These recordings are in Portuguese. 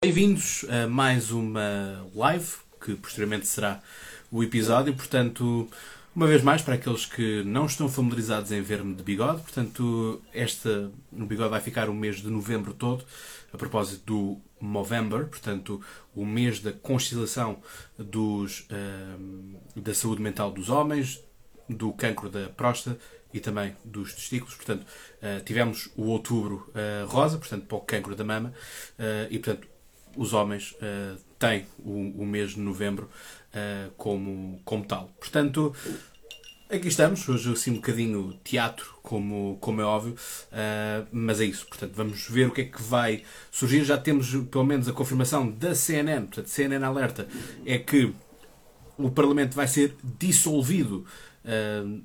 Bem-vindos a mais uma live, que posteriormente será o episódio. Portanto, uma vez mais, para aqueles que não estão familiarizados em ver-me de bigode, portanto, esta, o bigode vai ficar o mês de novembro todo, a propósito do Movember, portanto, o mês da consciencialização dos, uh, da saúde mental dos homens, do cancro da próstata e também dos testículos. Portanto, uh, tivemos o outubro uh, rosa, portanto, para o cancro da mama, e, portanto, os homens têm o, o, mês de novembro como, como tal. Portanto, Aqui estamos, hoje assim um bocadinho teatro, como, como é óbvio, uh, mas é isso. Portanto, vamos ver o que é que vai surgir. Já temos pelo menos a confirmação da CNN, portanto, CNN alerta, é que o Parlamento vai ser dissolvido. Uh,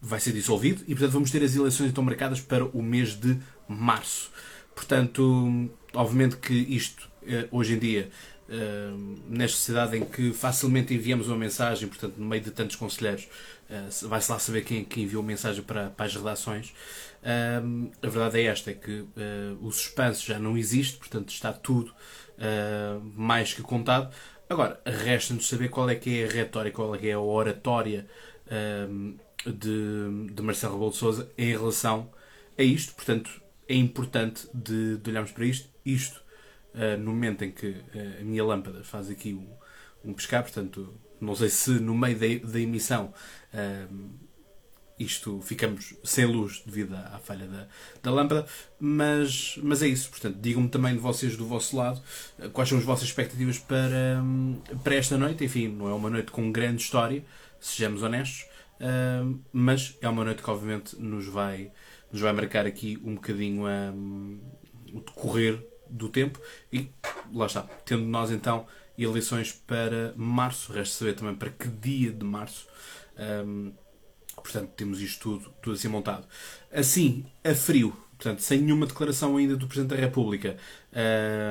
vai ser dissolvido e, portanto, vamos ter as eleições então marcadas para o mês de março. Portanto, obviamente que isto, uh, hoje em dia, nesta sociedade em que facilmente enviamos uma mensagem, portanto, no meio de tantos conselheiros, uh, vai-se lá saber quem, quem enviou mensagem para, as redações. A verdade é esta, é que o suspense já não existe, portanto, está tudo mais que contado. Agora, resta-nos saber qual é que é a retórica, qual é que é a oratória de, de Marcelo Rebelo de em relação a isto. Portanto, é importante de, de olharmos para isto. Isto uh, no momento em que uh, a minha lâmpada faz aqui um, um pescar, portanto, não sei se no meio da, da emissão uh, isto ficamos sem luz devido à, à falha da, da, lâmpada, mas, mas é isso. Portanto, digam-me também de vocês do vosso lado quais são as vossas expectativas para, para esta noite. Enfim, não é uma noite com grande história, sejamos honestos, mas é uma noite que obviamente nos vai, nos vai marcar aqui um bocadinho o decorrer do tempo e lá está, tendo nós então eleições para março, resta saber também para que dia de março. Um, portanto, temos isto tudo, tudo assim montado. Assim, a frio, portanto, sem nenhuma declaração ainda do Presidente da República,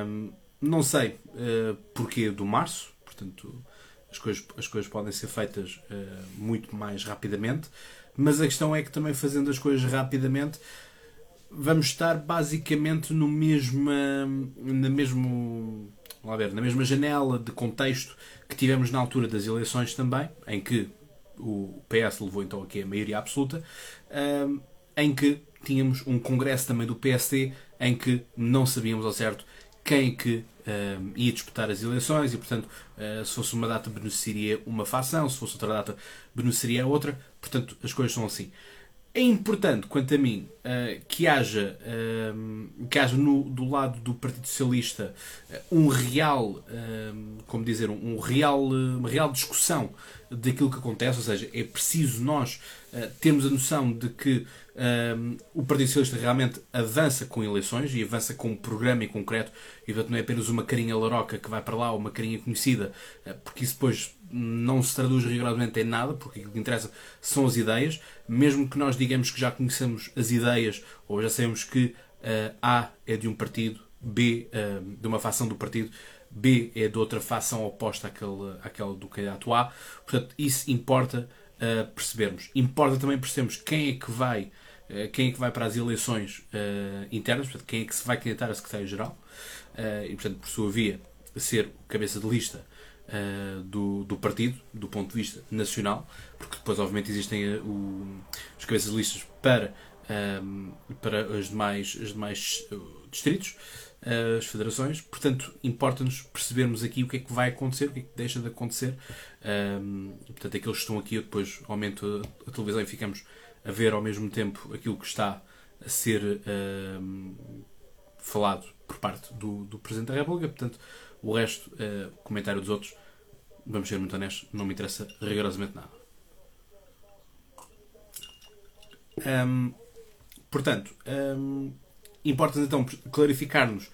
um, não sei uh, porquê do março, portanto, as coisas, as coisas podem ser feitas uh, muito mais rapidamente, mas a questão é que também fazendo as coisas rapidamente vamos estar basicamente no mesmo, na mesmo, ver, na mesma janela de contexto que tivemos na altura das eleições também, em que o PS levou então aqui a maioria absoluta, em que tínhamos um congresso também do PSD em que não sabíamos ao certo quem que ia disputar as eleições e, portanto, uh, se fosse uma data beneficiaria uma facção, se fosse outra data beneficiaria outra. Portanto, as coisas são assim. É importante, quanto a mim, uh, que haja, uh, que haja no, do lado do Partido Socialista uh, um real, como dizer, um, real, uma real discussão daquilo que acontece, ou seja, é preciso nós termos a noção de que o Partido Socialista realmente avança com eleições e avança com um programa em concreto. E portanto não é apenas uma carinha laroca que vai para lá ou uma carinha conhecida, porque isso depois não se traduz rigorosamente em nada, porque aquilo que interessa são as ideias, mesmo que nós digamos que já conhecemos as ideias ou já sabemos que uh, A é de um partido, B uh, de uma facção do partido, B é de outra facção oposta àquele, àquela do candidato A. Portanto, isso importa uh, percebermos. Importa também percebermos quem é que vai, quem é que vai para as eleições internas, portanto, quem é que se vai candidatar a secretário-geral e, portanto, por sua via, ser o cabeça de lista uh, do, do partido, do ponto de vista nacional, porque depois, obviamente, existem uh, o, os cabeças de listas para, um, eh, para os demais, os demais distritos, as federações. Portanto, importa-nos percebermos aqui o que é que vai acontecer, o que é que deixa de acontecer. Um, portanto, aqueles que estão aqui, eu depois aumento a, a, televisão e ficamos a ver ao mesmo tempo aquilo que está a ser um, falado por parte do, do Presidente da República. Portanto, o resto, uh, comentário dos outros, vamos ser muito honestos, não me interessa rigorosamente nada. Um, portanto, um, importa então clarificar-nos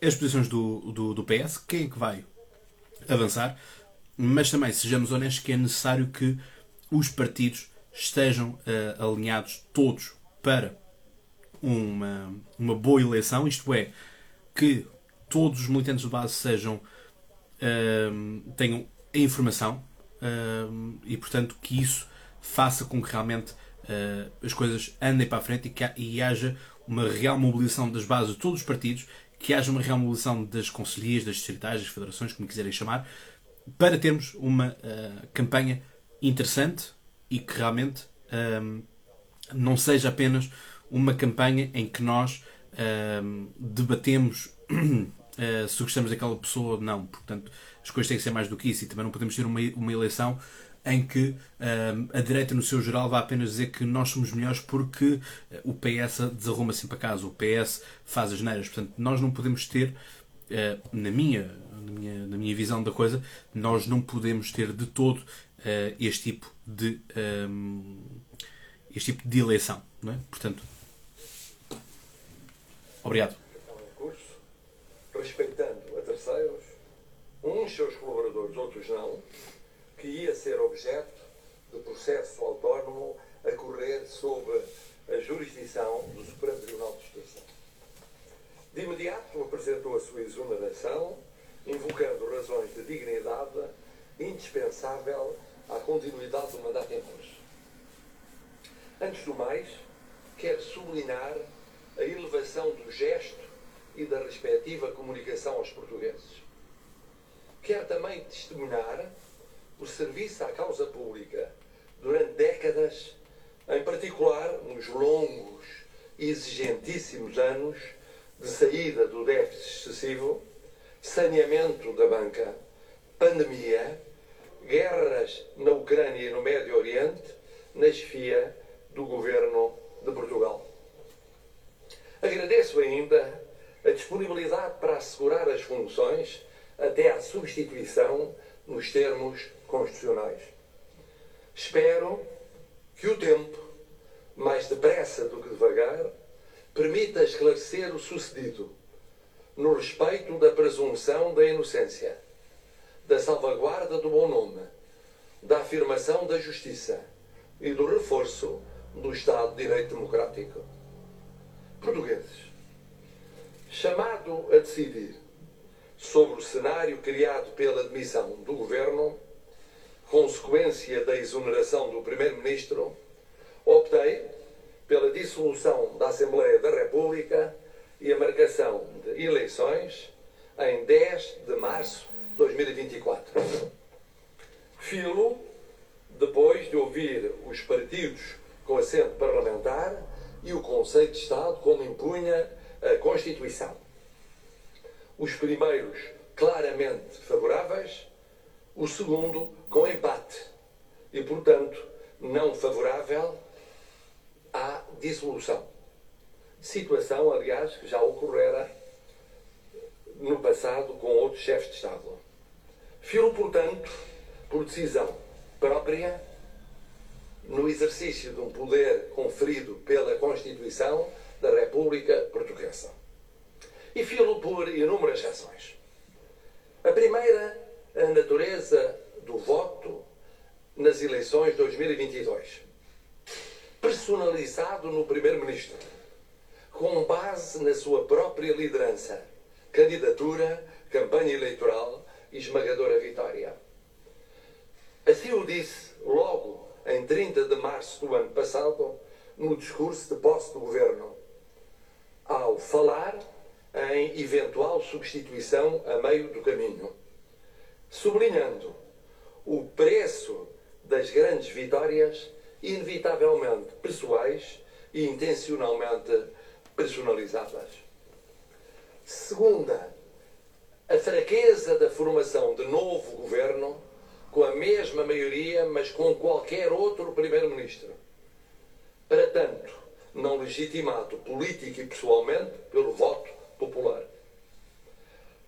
as posições do, do, do, PS, quem é que vai avançar, mas também sejamos honestos que é necessário que os partidos estejam uh, alinhados todos para uma, uma boa eleição, isto é, que todos os militantes de base sejam uh, tenham a informação uh, e, portanto, que isso faça com que realmente uh, as coisas andem para a frente e que e haja uma real mobilização das bases de todos os partidos, que haja uma real mobilização das conselhias, das distritais, das federações, como quiserem chamar, para termos uma uh, campanha interessante e que realmente não seja apenas uma campanha em que nós debatemos uh, se gostamos daquela pessoa ou não. Portanto, as coisas têm que ser mais do que isso e também não podemos ter uma, uma eleição em que um, a direita, no seu geral, vai apenas dizer que nós somos melhores porque o PS desarruma assim para casa, o PS faz as neiras. Portanto, nós não podemos ter, uh, na, minha, na, minha, na minha visão da coisa, nós não podemos ter de todo uh, este tipo de. Um, este tipo de eleição. É? Portanto, obrigado. Uns seus colaboradores, outros não, que ia ser objeto de processo autónomo a correr sob a jurisdição do Supremo Tribunal de Justiça. De imediato apresentou a sua exoneração, invocando razões de dignidade indispensável à continuidade do mandato em curso. Antes do mais, quero sublinhar a elevação do gesto e da respectiva comunicação aos portugueses. Quero também testemunhar o serviço à causa pública durante décadas, em particular nos longos e exigentíssimos anos de saída do déficit excessivo, saneamento da banca, pandemia, guerras na Ucrânia e no Médio Oriente, na chefia do governo de Portugal. Agradeço ainda a disponibilidade para assegurar as funções até à substituição nos termos constitucionais. Espero que o tempo, mais depressa do que devagar, permita esclarecer o sucedido no respeito da presunção da inocência, da salvaguarda do bom nome, da afirmação da justiça e do reforço do Estado de Direito Democrático. Portugueses, chamado a decidir sobre o cenário criado pela admissão do Governo, consequência da exoneração do Primeiro-Ministro, optei pela dissolução da Assembleia da República e a marcação de eleições em 10 de março de 2024. Filo, depois de ouvir os partidos com assento parlamentar e o Conselho de Estado, como impunha a Constituição. Os primeiros claramente favoráveis, o segundo com empate e, portanto, não favorável à dissolução. Situação, aliás, que já ocorrera no passado com outros chefes de Estado. Filo, portanto, por decisão própria, no exercício de um poder conferido pela Constituição da República Portuguesa. E filo por inúmeras razões. A primeira, a natureza do voto nas eleições de 2022. Personalizado no Primeiro-Ministro, com base na sua própria liderança, candidatura, campanha eleitoral e esmagadora vitória. Assim o disse logo em 30 de março do ano passado, no discurso de posse do governo, ao falar em eventual substituição a meio do caminho, sublinhando o preço das grandes vitórias, inevitavelmente pessoais e intencionalmente personalizadas. Segunda, a fraqueza da formação de novo governo com a mesma maioria, mas com qualquer outro primeiro-ministro. Para tanto, não legitimado política e pessoalmente pelo voto popular.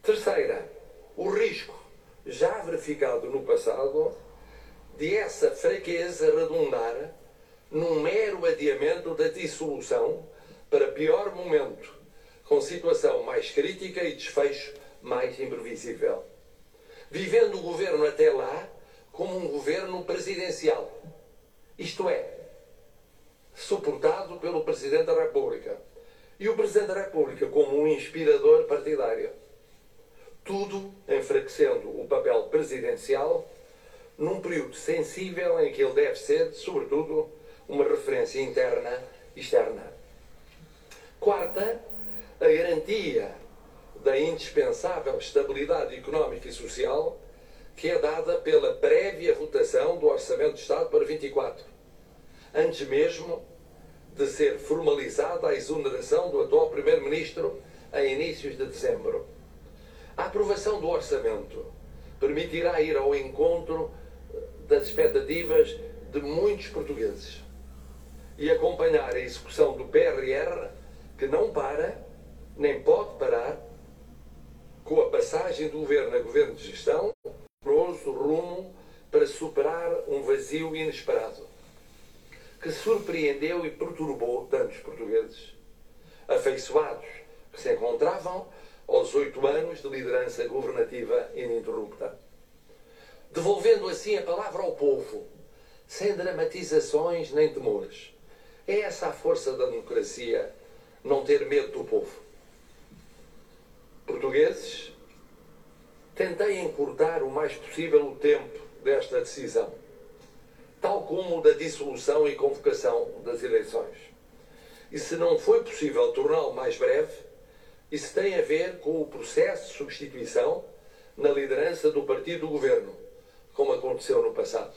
Terceira, o risco, já verificado no passado, de essa fraqueza redundar num mero adiamento da dissolução para pior momento, com situação mais crítica e desfecho mais imprevisível. Vivendo o governo até lá como um governo presidencial. Isto é, suportado pelo Presidente da República. E o Presidente da República como um inspirador partidário. Tudo enfraquecendo o papel presidencial num período sensível em que ele deve ser, sobretudo, uma referência interna e externa. Quarta, a garantia da indispensável estabilidade económica e social que é dada pela prévia votação do Orçamento de Estado para 24, antes mesmo de ser formalizada a exoneração do atual Primeiro-Ministro em inícios de dezembro. A aprovação do orçamento permitirá ir ao encontro das expectativas de muitos portugueses e acompanhar a execução do PRR, que não para, nem pode parar, com a passagem do governo a governo de gestão, rumo para superar um vazio inesperado que surpreendeu e perturbou tantos portugueses, afeiçoados que se encontravam aos oito anos de liderança governativa ininterrupta. Devolvendo assim a palavra ao povo, sem dramatizações nem temores. É essa a força da democracia, não ter medo do povo. Portugueses, tentei encurtar o mais possível o tempo desta decisão, tal como da dissolução e convocação das eleições. E se não foi possível torná-lo mais breve, isso tem a ver com o processo de substituição na liderança do partido do governo, como aconteceu no passado.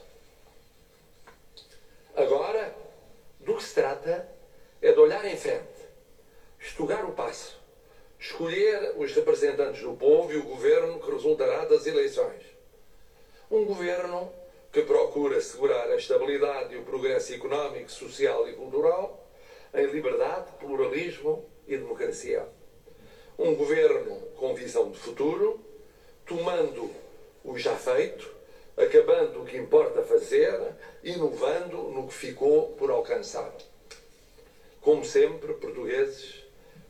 Agora, do que se trata é de olhar em frente, estugar o passo, escolher os representantes do povo e o governo que resultará das eleições. Um governo que procura assegurar a estabilidade e o progresso económico, social e cultural em liberdade, pluralismo e democracia. Um governo com visão de futuro, tomando o já feito, acabando o que importa fazer, inovando no que ficou por alcançar. Como sempre, portugueses,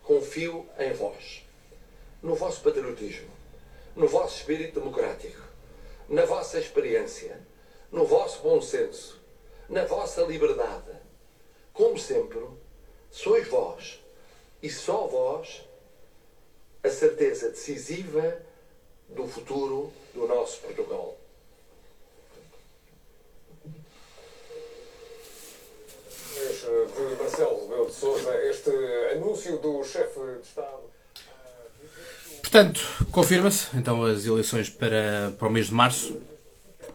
confio em vós, no vosso patriotismo, no vosso espírito democrático, na vossa experiência, no vosso bom senso, na vossa liberdade. Como sempre, sois vós e só vós a certeza decisiva do futuro do nosso Portugal. de Marcelo Rebelo de Sousa este anúncio do chefe de Estado. Portanto, confirma-se então as eleições para, para o mês de março,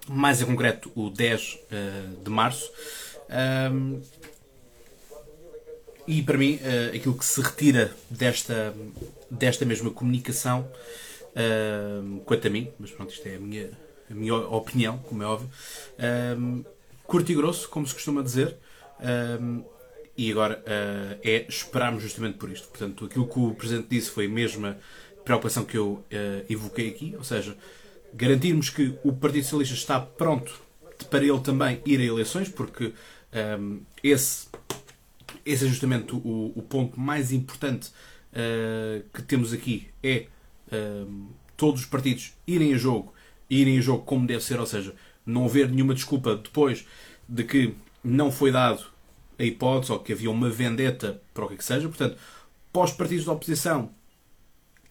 mais em concreto o 10 uh, eh, de março. Um, e para mim, uh, aquilo que se retira desta, desta mesma comunicação, uh, quanto a mim, mas pronto, isto é a minha, a minha opinião, como é óbvio, curto e grosso, como se costuma dizer, um, e agora uh, é esperarmos justamente por isto. Portanto, aquilo que o Presidente disse foi a mesma preocupação que eu evoquei aqui, ou seja, garantirmos que o Partido Socialista está pronto para ele também ir a eleições, porque um, esse, esse é justamente o, o ponto mais importante uh, que temos aqui, é um, todos os partidos irem a jogo, irem a jogo como deve ser, ou seja, não haver nenhuma desculpa depois de que não foi dado a hipótese ou que havia uma vendeta para o que, é que seja. Portanto, para os partidos da oposição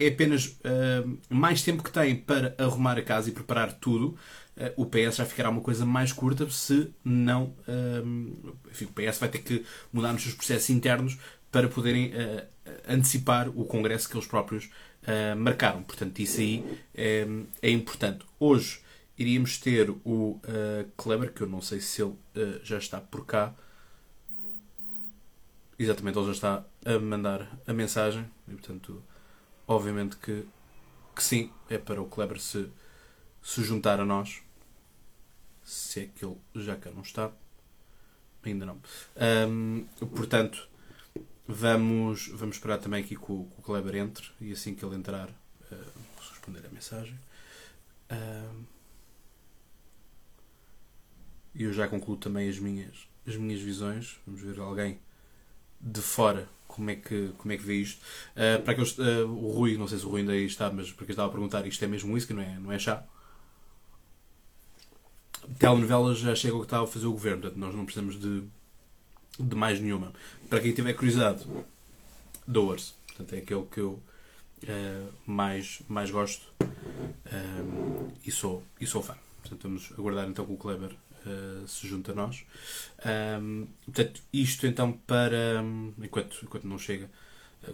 é apenas uh, mais tempo que têm para arrumar a casa e preparar tudo. Uh, o PS já ficará uma coisa mais curta se não. Uh, enfim, o PS vai ter que mudar nos seus processos internos para poderem antecipar o congresso que eles próprios marcaram. Portanto, isso aí é, é importante. Hoje iríamos ter o Kleber, que eu não sei se ele já está por cá. Exatamente, ele já está a mandar a mensagem e, portanto, obviamente que, que sim, é para o Kleber se, se juntar a nós. Se é que ele já cá não está. Ainda não. Um, portanto, vamos, vamos esperar também aqui que o, que o Kleber entre e assim que ele entrar, uh, responder a mensagem. E eu já concluo também as minhas, as minhas visões. Vamos ver alguém de fora como é que, como é que vê isto. Uh, para aqueles, uh, o Rui, não sei se o Rui ainda aí está, mas porque estava a perguntar, isto é mesmo whisky, não é, não é chá? Telenovelas já chega ao que estava a fazer o governo, portanto nós não precisamos de, de mais nenhuma. Para quem tiver curiosidade, Doers, portanto é aquele que eu uh, mais, mais gosto e, sou, e sou fã. Portanto vamos aguardar então com o Kleber uh, se junta a nós. Um, portanto, isto então para. Enquanto, enquanto não chega,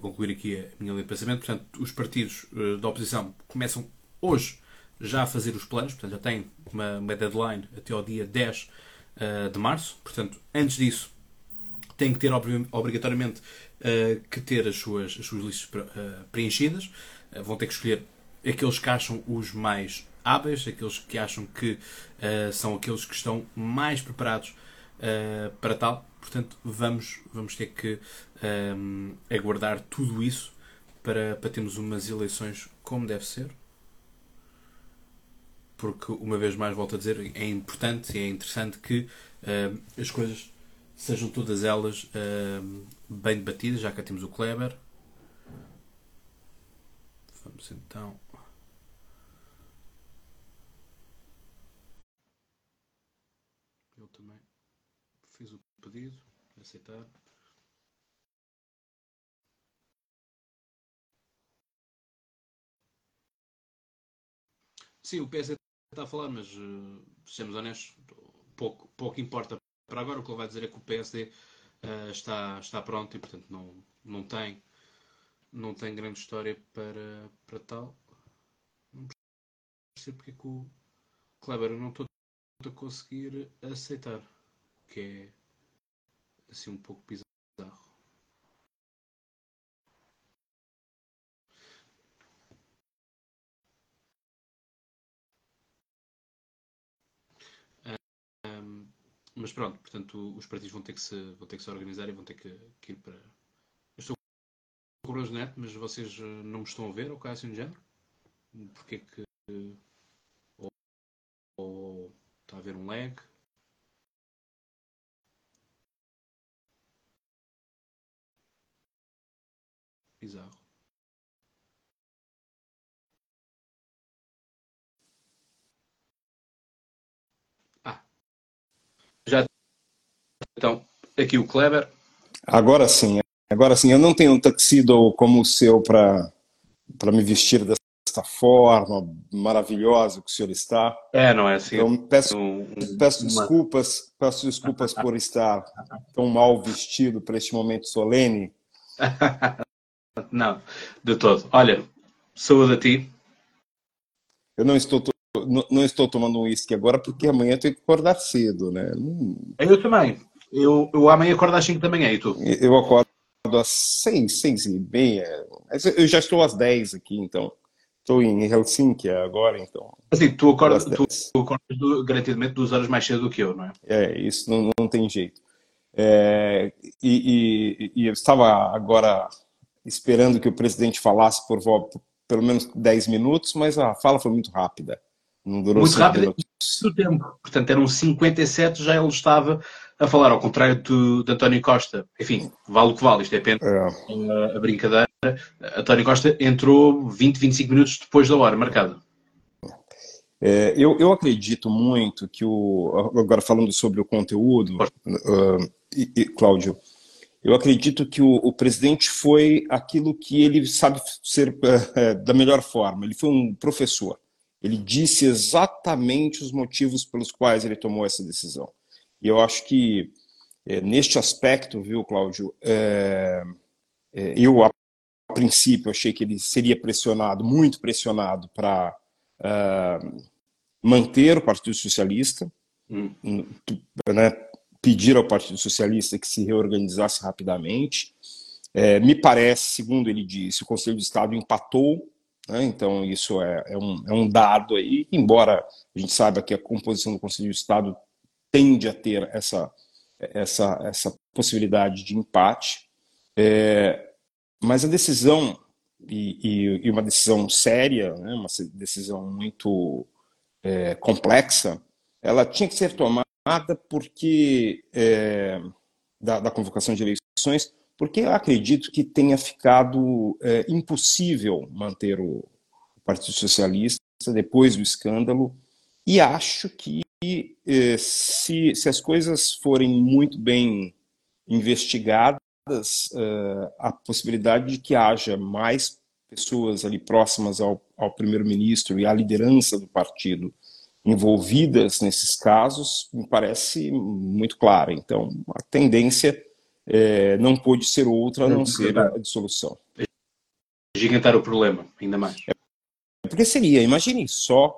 concluir aqui a minha linha de pensamento. Portanto, os partidos uh, da oposição começam hoje já a fazer os planos, portanto, já têm uma, uma deadline até ao dia 10 uh, eh, de março. Portanto, antes disso, têm que ter obrigatoriamente uh, que ter as suas, as suas listas preenchidas. vão ter que escolher aqueles que acham os mais hábeis, aqueles que acham que são aqueles que estão mais preparados para tal. Portanto, vamos, vamos ter que um, aguardar tudo isso para, para termos umas eleições como deve ser. Porque, uma vez mais, volto a dizer, é importante e é interessante que uh, as coisas sejam todas elas uh, bem debatidas, já que temos o Kleber. Vamos então. Eu também fiz o pedido, aceitar. Sim, o PSD está a falar, mas uh, sejamos honestos, pouco, pouco importa para agora. O que ele vai dizer é que o PSD uh, eh, está, está pronto e, portanto, não, não, tem, não tem grande história para, para tal. Não percebo porque é que o Kleber não estou a conseguir aceitar, que é assim um pouco bizarro. mas pronto, portanto, os partidos vão ter que se, vão ter que se organizar e vão ter que, que ir para. Eu estou com de net, mas vocês eh, não me estão a ver ou caso assim de género? Porque é que. Ou, ou está a haver um lag? Bizarro. Já então, aqui o Kleber. Agora sim, agora sim. Eu não tenho um tuxedo como o seu para para me vestir desta forma maravilhosa que o senhor está. É, não é assim. Então, peço, um, peço uma... desculpas, peço desculpas por estar tão mal vestido para este momento solene. não, de todo. Olha, saúde a ti. Eu não estou não, estou tomando um uísque agora porque amanhã tenho que acordar cedo, né? Eu também. Eu, eu amanhã acordo às 5 da manhã e tu? Eu acordo às 6, 6 e meia. Eu já estou às 10 aqui, então. Estou em Helsinki agora, então. Assim, tu acordas, tu, tu acordas do, garantidamente duas horas mais cedo do que eu, não é? É, isso não, não tem jeito. É, e, e, e, eu estava agora esperando que o presidente falasse por, por pelo menos 10 minutos, mas a fala foi muito rápida. Não durou Muito rápido do tempo. Portanto, eram 57, já ele estava a falar, ao contrário do, de António Costa. Enfim, vale o que vale, isto é apenas é. a brincadeira. António Costa entrou 20, 25 minutos depois da hora marcada. É, eu, eu acredito muito que o. Agora falando sobre o conteúdo, uh, e, e, Cláudio, eu acredito que o, o, presidente foi aquilo que ele sabe ser uh, da melhor forma. Ele foi um professor. Ele disse exatamente os motivos pelos quais ele tomou essa decisão. E eu acho que, é, neste aspecto, viu, Cláudio, é, é, eu, a, princípio, achei que ele seria pressionado, muito pressionado, para é, manter o Partido Socialista, hum. né, pedir ao Partido Socialista que se reorganizasse rapidamente. É, me parece, segundo ele disse, o Conselho de Estado empatou né? Então, isso é, é, um, é um dado aí, embora a gente saiba que a composição do Conselho de Estado tende a ter essa, essa, essa possibilidade de empate, é, mas a decisão, e, e, e, uma decisão séria, né? uma decisão muito é, complexa, ela tinha que ser tomada porque é, da, da convocação de eleições, porque eu acredito que tenha ficado é, impossível manter o Partido Socialista depois do escândalo, e acho que é, se, se as coisas forem muito bem investigadas, é, a possibilidade de que haja mais pessoas ali próximas ao, ao primeiro-ministro e à liderança do partido envolvidas nesses casos me parece muito clara. Então, a tendência é, não pôde ser outra a não ser a dissolução. Gigantar o problema, ainda mais. É, porque seria, imagine só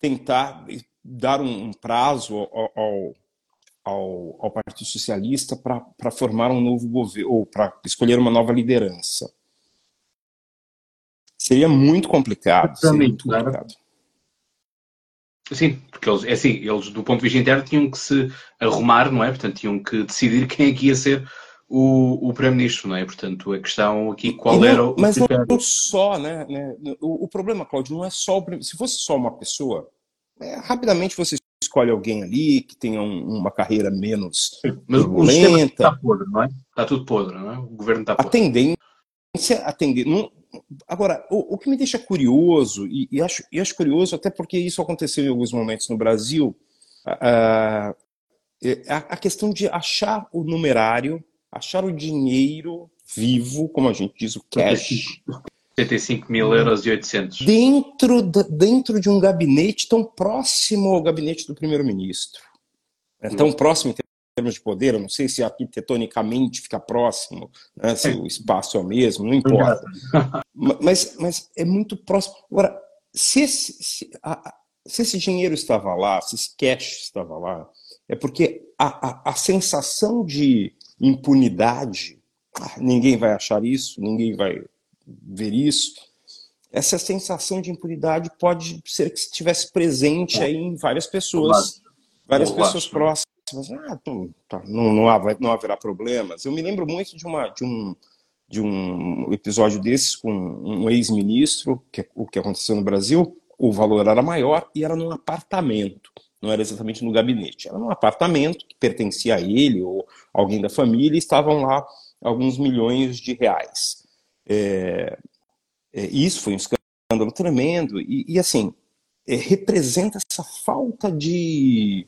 tentar dar um prazo ao, ao, ao, ao Partido Socialista para formar um novo governo, ou para escolher uma nova liderança. Seria muito complicado. Seria muito complicado. Sim, porque eles, é assim, eles do ponto de vista interno tinham que se arrumar, não é? Portanto, tinham que decidir quem é que ia ser o, o Primeiro-Ministro, não é? Portanto, a questão aqui, qual não, era o. Mas não só, né? né o, o, problema, Claudio, não é só o. Se fosse só uma pessoa, é, rapidamente você escolhe alguém ali que tenha um, uma carreira menos Mas o sistema está podre, não é? Está tudo podre, não é? O governo está podre. A tendência, a tendência não, agora, o, o, que me deixa curioso, e, e, acho, e acho curioso até porque isso aconteceu em alguns momentos no Brasil, a, a, a questão de achar o numerário, achar o dinheiro vivo, como a gente diz, o cash, 75 mil euros e 800. Dentro, de, dentro de um gabinete tão próximo ao gabinete do primeiro-ministro. É tão próximo em termos de poder, eu não sei se arquitetonicamente fica próximo, né, se o espaço é o mesmo, não importa. mas, mas é muito próximo. Agora, se esse, se, a, se esse dinheiro estava lá, se esse cash estava lá, é porque a, a, a sensação de impunidade, ah, ninguém vai achar isso, ninguém vai ver isso. Essa sensação de impunidade pode ser que estivesse presente aí em várias pessoas, várias pessoas próximas. Ah, tá, não, não, não haverá problemas. Eu me lembro muito de, uma, de, um, de um episódio desses com um ex-ministro, que o que aconteceu no Brasil, o valor era maior e era num apartamento, não era exatamente no gabinete, era num apartamento que pertencia a ele ou alguém da família e estavam lá alguns milhões de reais. É, é, isso foi um escândalo tremendo e, e assim é, representa essa falta de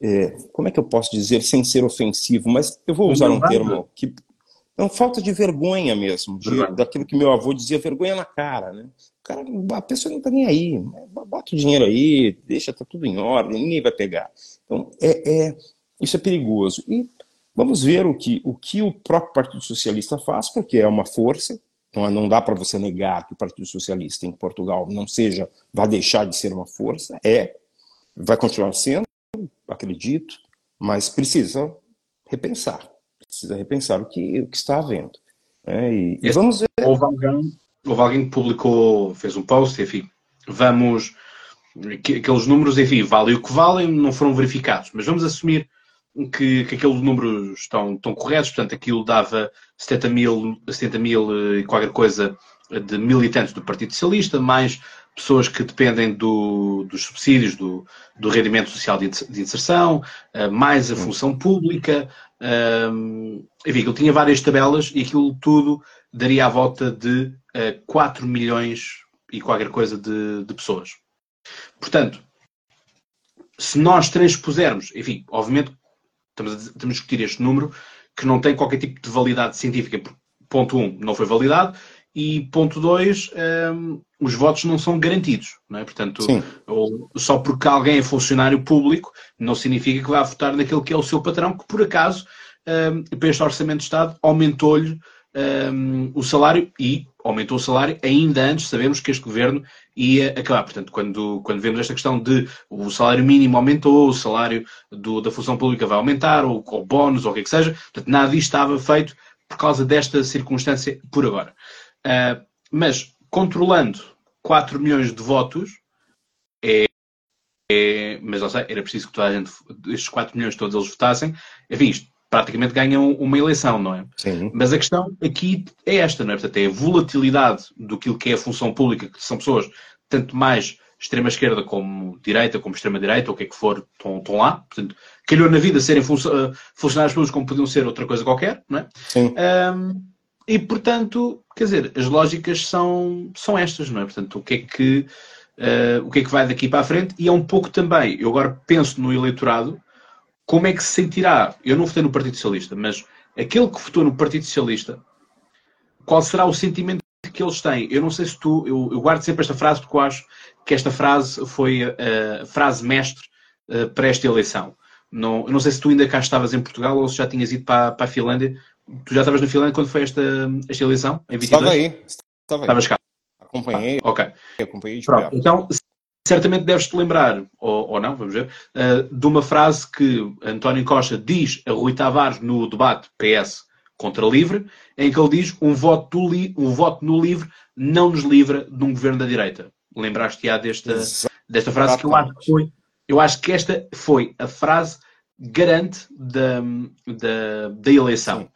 é, como é que eu posso dizer sem ser ofensivo, mas eu vou usar um termo que é uma falta de vergonha mesmo, de, daquilo que meu avô dizia, vergonha na cara, né? O cara, a pessoa não está nem aí, bota o dinheiro aí, deixa, tá tudo em ordem, ninguém vai pegar. Então, é, é isso é perigoso. E vamos ver o que, o que o próprio Partido Socialista faz, porque é uma força, então, não dá para você negar que o Partido Socialista em Portugal não seja, vai deixar de ser uma força. É, vai continuar sendo, acredito, mas precisa repensar. Precisa repensar o que, o que está havendo. É, e, e vamos ver. Houve alguém, houve alguém que publicou, fez um post, enfim, vamos. Que, aqueles números, enfim, valem o que valem, não foram verificados, mas vamos assumir que, que aqueles números estão, estão corretos, portanto, aquilo dava 70 mil, 70 mil e qualquer coisa de militantes do Partido Socialista, mais pessoas que dependem do, dos subsídios do, do rendimento social de, inserção, eh, mais a função pública, um, eh, enfim, aquilo tinha várias tabelas e aquilo tudo daria à volta de 4 eh, milhões e qualquer coisa de, de pessoas. Portanto, se nós transpusermos, enfim, obviamente estamos a, estamos a discutir este número que não tem qualquer tipo de validade científica. Ponto 1, um, não foi validado. E ponto 2, um, os votos não são garantidos. Não é? Portanto, ou, só porque alguém é funcionário público, não significa que vá votar naquele que é o seu patrão, que por acaso, um, para este Orçamento de Estado, aumentou-lhe um, o salário e aumentou o salário ainda antes sabemos que este governo ia acabar. Portanto, quando, quando vemos esta questão de o salário mínimo aumentou, o salário do, da função pública vai aumentar, ou, ou bónus, ou o que é que seja, portanto, nada disto estava feito por causa desta circunstância por agora. Uh, mas, controlando 4 milhões de votos, é, é, mas ou seja, era preciso que toda a gente, estes 4 milhões todos eles votassem, enfim, isto praticamente ganham uma eleição, não é? Sim. Mas a questão aqui é esta, não é? Portanto, é a volatilidade do que é a função pública, que são pessoas tanto mais extrema-esquerda como direita, como extrema-direita, ou o que é que for, estão, estão lá. Portanto, calhou na vida serem eh, funcionários públicos como podiam ser outra coisa qualquer, não é? Sim. Um, e, portanto, quer dizer, as lógicas são, são estas, não é? Portanto, o que é que, uh, o que é que vai daqui para a frente? E é um pouco também, eu agora penso no eleitorado, como é que se sentirá? Eu não votei no Partido Socialista, mas aquele que votou no Partido Socialista, qual será o sentimento que eles têm? Eu não sei se tu. Eu, eu guardo sempre esta frase porque eu acho que esta frase foi a, a frase mestre uh, para esta eleição. Não, eu não sei se tu ainda cá estavas em Portugal ou se já tinhas ido para, para a Finlândia, tu já estavas na Finlândia quando foi esta, esta eleição, em 22? Estava aí. Estava aí. Estavas cá. Acompanhei. Ah, ok. Acompanhei Pronto, então, certamente deves-te lembrar, ou, ou não, vamos ver, uh, de uma frase que António Costa diz a Rui Tavares no debate PS contra Livre, em que ele diz um voto, um voto no Livre não nos livra de um governo da direita. Lembraste-te desta, desta frase que eu acho que foi. Eu acho que esta foi a frase garante da, da, da eleição. Sim.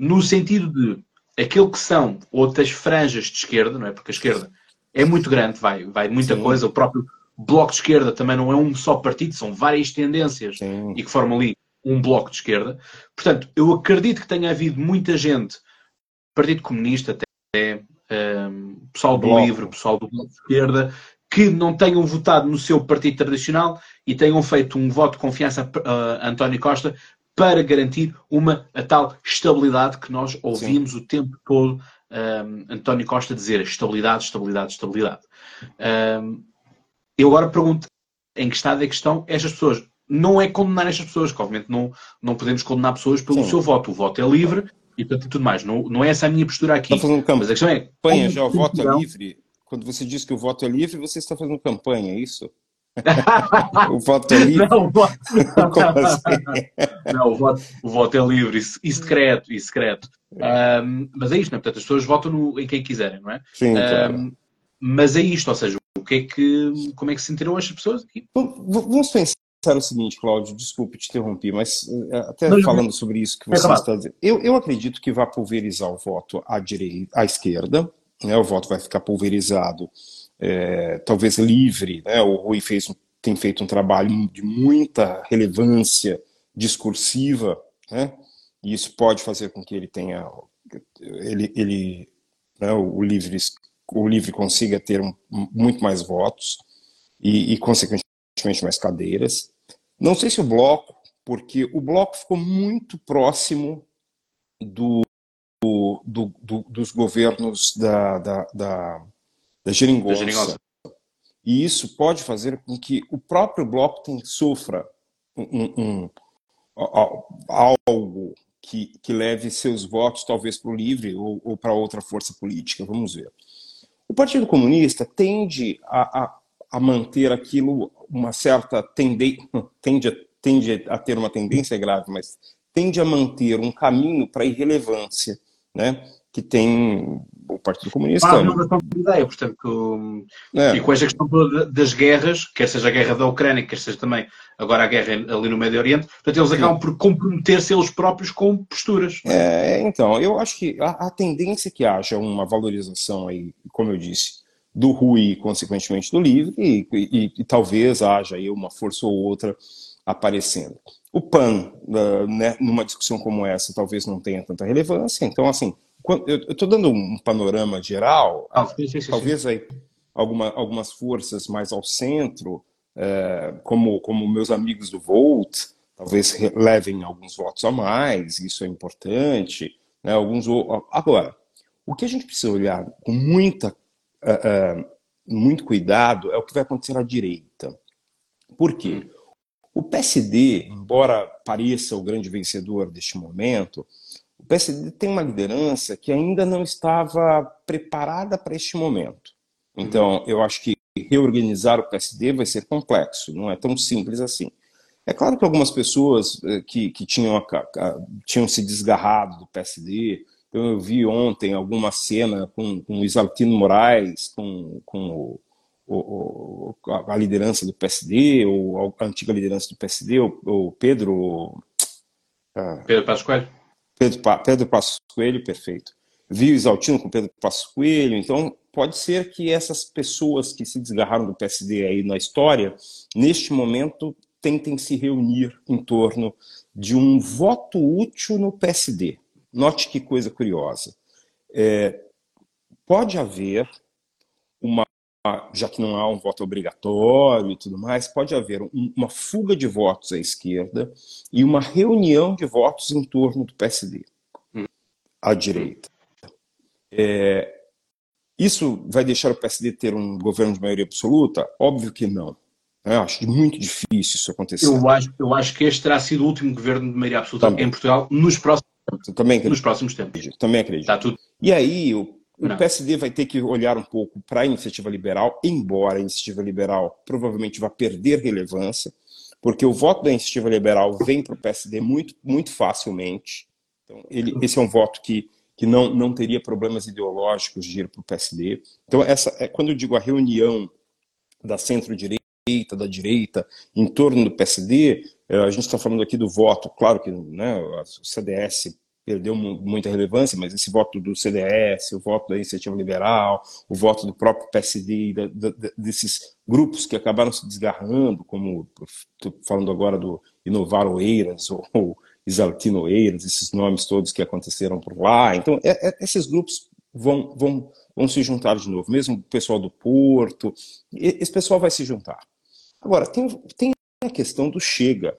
No sentido de aquilo que são outras franjas de esquerda, não é? Porque a esquerda é muito grande, vai, vai muita Sim. coisa. O próprio Bloco de Esquerda também não é um só partido, são várias tendências Sim. e que formam ali um bloco de esquerda. Portanto, eu acredito que tenha havido muita gente, Partido Comunista até, um, pessoal do bloco. Livre, pessoal do Bloco de Esquerda, que não tenham votado no seu partido tradicional e tenham feito um voto de confiança a António Costa para garantir uma a tal estabilidade que nós ouvimos Sim. o tempo todo um, António Costa dizer estabilidade, estabilidade, estabilidade. Um, eu agora pergunto em que estado é que estão estas pessoas. Não é condenar estas pessoas, que obviamente não, não podemos condenar pessoas pelo Sim. seu voto. O voto é livre e tudo mais. Não, não é essa a minha postura aqui. Está fazendo campanha. Mas a questão é. Campanha já o voto é livre. Quando você diz que o voto é livre, você está fazendo campanha, é isso? O voto é livre? Não, o voto... assim? não, o voto, o voto é livre e, secreto, e secreto. Um, mas é isto, não é? Portanto, as pessoas votam no, em quem quiserem, não é? Sim, claro. um, mas é isto, ou seja, o que é que, como é que se sentiram estas pessoas aqui? Vamos pensar o seguinte, Cláudio, desculpe te interromper, mas eh, até não, falando sobre isso que você é está dizendo, eu, eu acredito que vai pulverizar o voto à direita, à esquerda, né? o voto vai ficar pulverizado, é, talvez livre, né? o Rui fez, tem feito um trabalho de muita relevância discursiva, né? e isso pode fazer com que ele tenha, ele, ele né? o livre o livre consiga ter um, muito mais votos e, e, consequentemente, mais cadeiras. Não sei se o bloco, porque o bloco ficou muito próximo do, do, do dos governos da, da, da, da geringonça. E isso pode fazer com que o próprio bloco tem, sofra um, um, um, algo que, que leve seus votos talvez para o livre ou, ou para outra força política. Vamos ver. O Partido Comunista tende a, a, a manter aquilo, uma certa tendência, tende, tende a ter uma tendência grave, mas tende a manter um caminho para a irrelevância, né? Que tem o Partido Comunista. Ah, não dá ideia, portanto, é. e com esta questão das guerras, quer seja a guerra da Ucrânia, quer seja também agora a guerra ali no Médio Oriente, portanto, eles acabam por comprometer-se eles próprios com posturas. É, então, eu acho que a, a tendência é que haja uma valorização aí, como eu disse, do Rui e, consequentemente, do Livre, e, e, e, talvez haja aí uma força ou outra aparecendo. O PAN, uh, né, numa discussão como essa, talvez não tenha tanta relevância, então, assim, eu estou dando um panorama geral, ah, sim, sim, sim, talvez aí alguma, algumas forças mais ao centro, é, como, como meus amigos do Volt, talvez levem alguns votos a mais, isso é importante. Né, alguns Agora, o que a gente precisa olhar com muita, uh, uh, muito cuidado é o que vai acontecer à direita. Por quê? O PSD, embora pareça o grande vencedor deste momento, PSD tem uma liderança que ainda não estava preparada para este momento. Então, eu acho que reorganizar o PSD vai ser complexo, não é tão simples assim. É claro que algumas pessoas eh, que, que tinham, tinham se desgarrado do PSD, eu vi ontem alguma cena com, com o Isaltino Moraes, com, com o, o, a liderança do PSD, ou a antiga liderança do PSD, o, o Pedro. Ah, Pedro Pascoal? Pedro, Pedro Passos Coelho, perfeito. Viu Exaltino com Pedro Passos Coelho, então pode ser que essas pessoas que se desgarraram do PSD aí na história, neste momento, tentem se reunir em torno de um voto útil no PSD. Note que coisa curiosa. É, pode haver já que não há um voto obrigatório e tudo mais, pode haver um, uma fuga de votos à esquerda e uma reunião de votos em torno do PSD, hum. à direita. É, isso vai deixar o PSD ter um governo de maioria absoluta? Óbvio que não. Eu acho muito difícil isso acontecer. Eu acho, eu acho que este terá sido o último governo de maioria absoluta Também. em Portugal nos próximos também acredito. Nos próximos tempos. Também acredito. Está tudo. E aí, o, o Não. PSD vai ter que olhar um pouco para a iniciativa liberal, embora a iniciativa liberal provavelmente vá perder relevância, porque o voto da iniciativa liberal vem para o PSD muito, muito facilmente. Então, ele, esse é um voto que, que não, não teria problemas ideológicos de ir para o PSD. Então, essa, é, quando eu digo a reunião da centro-direita, da direita, em torno do PSD, eh, a gente está falando aqui do voto, claro que né, o CDS perdeu mu- muita relevância, mas esse voto do CDS, o voto da Iniciativa Liberal, o voto do próprio PSD, da- da- desses grupos que acabaram se desgarrando, como estou falando agora do Inovar Oeiras ou, ou Isaltino Oeiras, esses nomes todos que aconteceram por lá. Então, é- é- esses grupos vão, vão, vão se juntar de novo, mesmo o pessoal do Porto, esse pessoal vai se juntar. Agora, tem, tem a questão do Chega,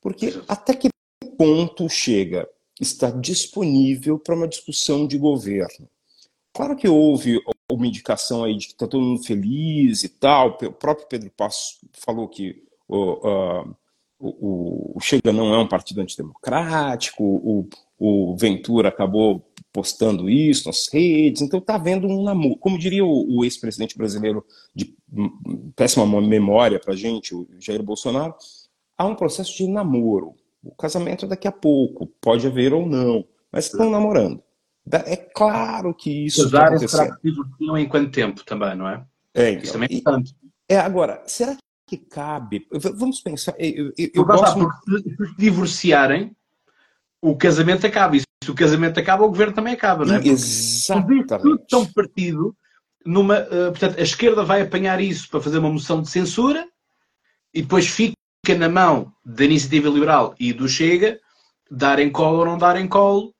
porque até que ponto Chega está disponível para uma discussão de governo? Claro que houve uma indicação aí de que está todo mundo feliz e tal. O próprio Pedro Passos falou que o, o, o Chega não é um partido antidemocrático, o, o Ventura acabou postando isso nas redes, então está havendo um namoro. Como diria o, o ex-presidente brasileiro de hum, péssima memória para a gente, o Jair Bolsonaro, há um processo de namoro. O casamento é daqui a pouco, pode haver ou não, mas estão namorando. É claro que isso está acontecendo. divorciam em quanto tempo também, não é? É, Isso então, também é importante. é, agora, será que cabe? Vamos pensar. Eu, eu, eu lá gosto. porque se divorciarem, o casamento acaba. E se o casamento acaba, o governo também acaba, não é? Porque tudo Exatamente. tão partido numa. eh, portanto, a esquerda vai apanhar isso para fazer uma moção de censura e depois fica na mão da iniciativa liberal e do Chega darem colo ou não darem colo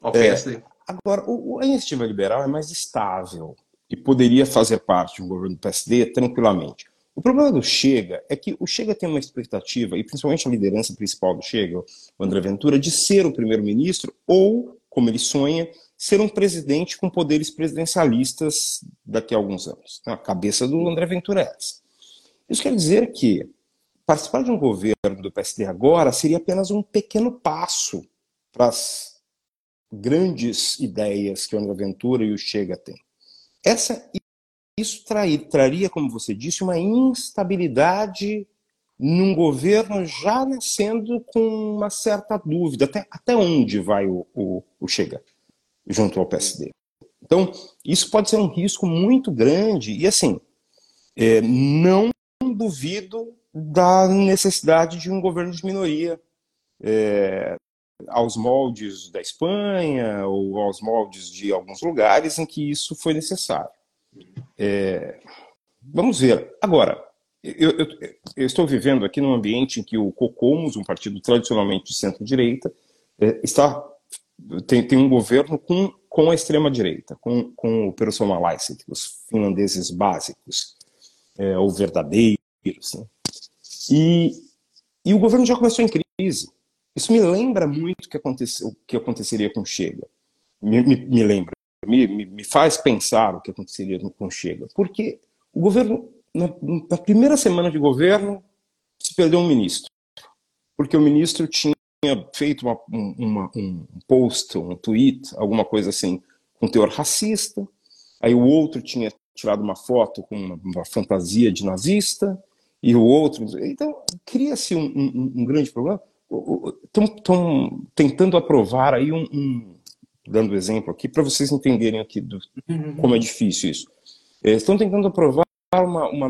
ao É. PSD. Agora, o, a iniciativa liberal é mais estável e poderia fazer parte de um governo do PSD tranquilamente. O problema do Chega é que o Chega tem uma expectativa, e principalmente a liderança principal do Chega, o André Ventura, de ser o primeiro-ministro ou, como ele sonha, ser um presidente com poderes presidencialistas daqui a alguns anos. A cabeça do André Ventura é essa. Isso quer dizer que participar de um governo do PSD agora seria apenas um pequeno passo para as grandes ideias que o André Ventura e o Chega têm. Essa, isso trair, traria, como você disse, uma instabilidade num governo já nascendo com uma certa dúvida até, até onde vai o, o, o Chega junto ao PSD. Então, isso pode ser um risco muito grande e, assim, é, não duvido da necessidade de um governo de minoria é, aos moldes da Espanha ou aos moldes de alguns lugares em que isso foi necessário. É, vamos ver. Agora, eu, eu, eu, estou vivendo aqui num ambiente em que o Cocomos, um partido tradicionalmente de centro-direita, é, está tem, tem, um governo com, com a extrema-direita, com, com o Perussuomalaiset, os finlandeses básicos, é, ou verdadeiros. Né? E, e o governo já começou em crise. Isso me lembra muito o que, aconteceu, que aconteceria com Chega. Me, me, me lembra, me, me, faz pensar o que aconteceria com Chega. Porque o governo, na, na, primeira semana de governo, se perdeu um ministro. Porque o ministro tinha feito uma, uma, um post, um tweet, alguma coisa assim, com teor racista. Aí o outro tinha tirado uma foto com uma, uma fantasia de nazista. E o outro. Então, cria-se um, um, um grande problema. Estão tentando aprovar aí um, um, dando exemplo aqui para vocês entenderem aqui do, como é difícil isso. Estão tentando aprovar uma, uma,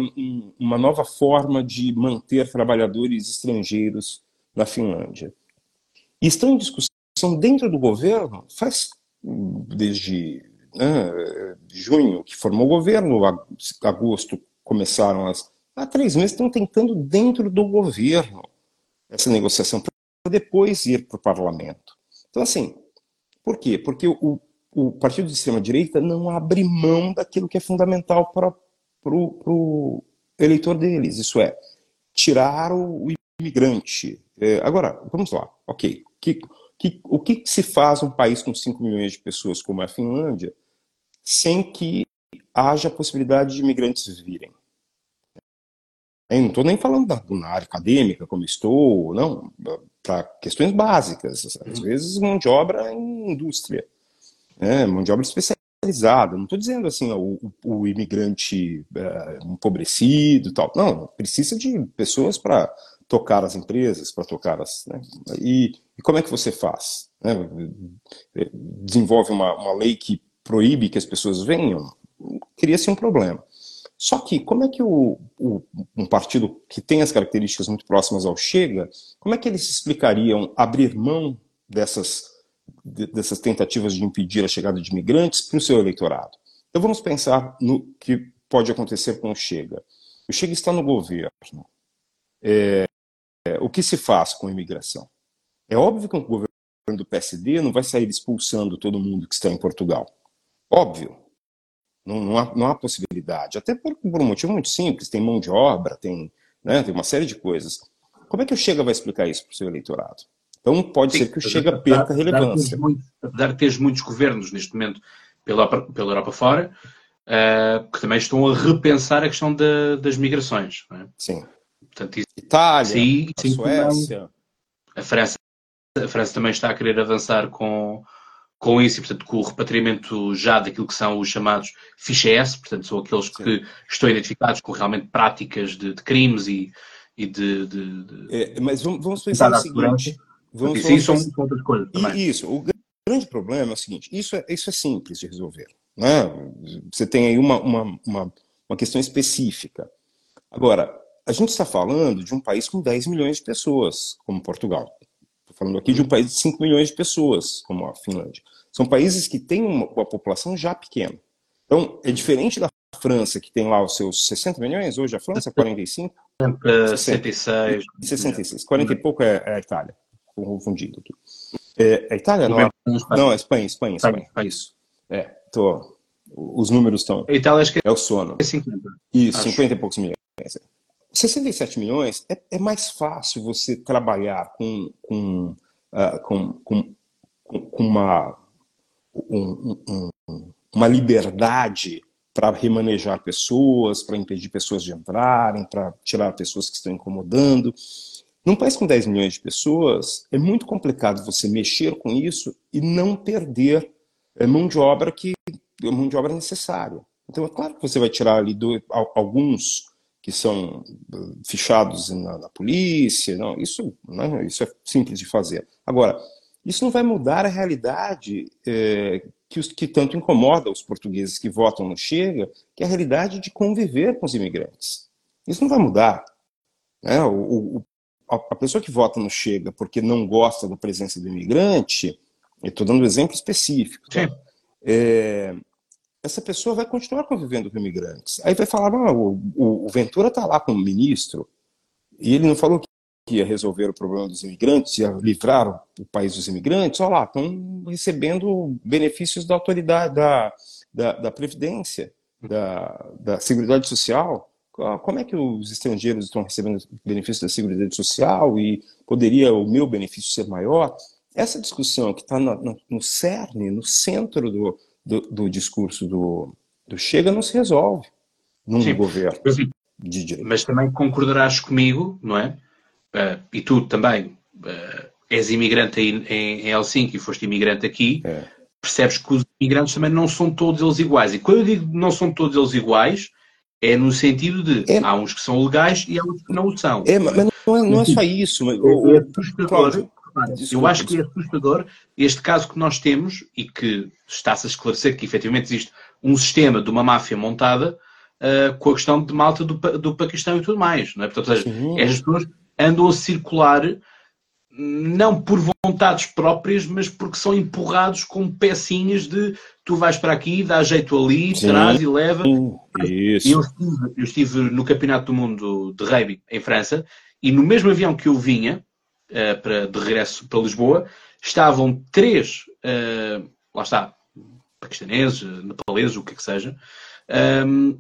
uma nova forma de manter trabalhadores estrangeiros na Finlândia. E estão em discussão dentro do governo faz desde né, junho que formou o governo agosto começaram as há três meses estão tentando dentro do governo essa negociação para depois ir para o parlamento. Então, assim, por quê? Porque o, o partido de extrema-direita não abre mão daquilo que é fundamental para, o, eleitor deles, isso é, tirar o, o imigrante. É, agora, vamos lá, ok. Que, que, o que se faz um país com 5 milhões de pessoas como a Finlândia sem que haja possibilidade de imigrantes virem? Eu não estou nem falando da, na área acadêmica, como estou, não, para questões básicas. Às uhum. vezes, mão de obra em indústria, né? mão de obra especializada. Não estou dizendo assim, o, o imigrante é, empobrecido tal. Não, precisa de pessoas para tocar as empresas, para tocar as. Né? E, e, como é que você faz? Né? Desenvolve uma, uma lei que proíbe que as pessoas venham? Cria-se um problema. Só que, como é que o, o, um partido que tem as características muito próximas ao Chega, como é que eles explicariam abrir mão dessas, dessas tentativas de impedir a chegada de imigrantes para o seu eleitorado? Então vamos pensar no que pode acontecer com o Chega. O Chega está no governo. É, é, o que se faz com a imigração? É óbvio que o governo do PSD não vai sair expulsando todo mundo que está em Portugal. Óbvio. Não, não, há, não há possibilidade. Até por, por, um motivo muito simples: tem mão de obra, tem, né, tem uma série de coisas. Como é que o Chega vai explicar isso para o seu eleitorado? Então pode Sim, ser que o Chega perca relevância. Apesar de teres muitos governos neste momento pela, pela Europa fora, uh, que também estão a repensar a questão da, das migrações. É? Sim. Portanto, isso, Itália, sim, a sim, Suécia. A França, a França também está a querer avançar com, com isso, e, portanto, com o repatriamento já daquilo que são os chamados fichés, portanto, são aqueles Sim. que estão identificados com realmente práticas de, de crimes e, e de, de, de... É, mas vamos, vamos pensar o seguinte. Vamos, vamos são pensar... outras coisas também. Isso, o grande problema é o seguinte, isso é, isso é simples de resolver. Né? Você tem aí uma, uma, uma, uma questão específica. Agora, a gente está falando de um país com 10 milhões de pessoas, como Portugal. Estou falando aqui de um país de 5 milhões de pessoas, como a Finlândia. São países que têm uma, uma população já pequena. Então, é diferente da França, que tem lá os seus 60 milhões, hoje a França, 45? 66. 66. 40 e pouco é, é a Itália. Confundido aqui. É, é a Itália? Não, é, não, é Espanha, Espanha, Espanha. Isso. É, tô, os números estão. A Itália acho que é o sono. É 50. Isso, acho. 50 e poucos milhões. 67 milhões é, é mais fácil você trabalhar com, com, uh, com, com, com uma um, um, uma liberdade para remanejar pessoas, para impedir pessoas de entrarem, para tirar pessoas que estão incomodando. Num país com 10 milhões de pessoas, é muito complicado você mexer com isso e não perder a mão de obra que mão de obra necessária. Então é claro que você vai tirar ali do, alguns que são uh, fichados na, na polícia, não, isso, não, isso é simples de fazer. Agora, isso não vai mudar a realidade é, que, os, que tanto incomoda os portugueses que votam no Chega, que é a realidade de conviver com os imigrantes. Isso não vai mudar. Né? O, o, a pessoa que vota no Chega porque não gosta da presença do imigrante, estou dando um exemplo específico, tá? é, essa pessoa vai continuar convivendo com imigrantes. Aí vai falar, ah, o, o, o Ventura está lá como ministro, e ele não falou que ia resolver o problema dos imigrantes, ia livrar o país dos imigrantes, olha lá, estão recebendo benefícios da autoridade, da, da, da Previdência, da, da Seguridade Social. Como é que os estrangeiros estão recebendo benefícios da Seguridade Social e poderia o meu benefício ser maior? Essa discussão que está no, no, cerne, no centro do, do, do discurso do, do, Chega não se resolve num Sim, governo de. Mas também concordarás comigo, não é? Uh, e tu também uh, és imigrante em, em, Helsinki e foste imigrante aqui, é. percebes que os imigrantes também não são todos eles iguais. E quando eu digo não são todos eles iguais, é no sentido de é. há uns que são legais e há outros que não o são. É, mas não é, não é só isso. Mas, é, é assustador. eu acho que é assustador este caso que nós temos e que está-se a esclarecer que efetivamente existe um sistema de uma máfia montada uh, com a questão de malta do, do Paquistão e tudo mais. Não é? Portanto, ou seja, estas pessoas andam a circular não por vontades próprias, mas porque são empurrados com pecinhas de tu vais para aqui, dá jeito ali, Sim. traz e leva. Isso. Eu estive, eu estive no Campeonato do Mundo de Rugby em França e no mesmo avião que eu vinha uh, para, de regresso para Lisboa estavam três, uh, lá está, paquistaneses, nepaleses, o que é que seja, um, ehm,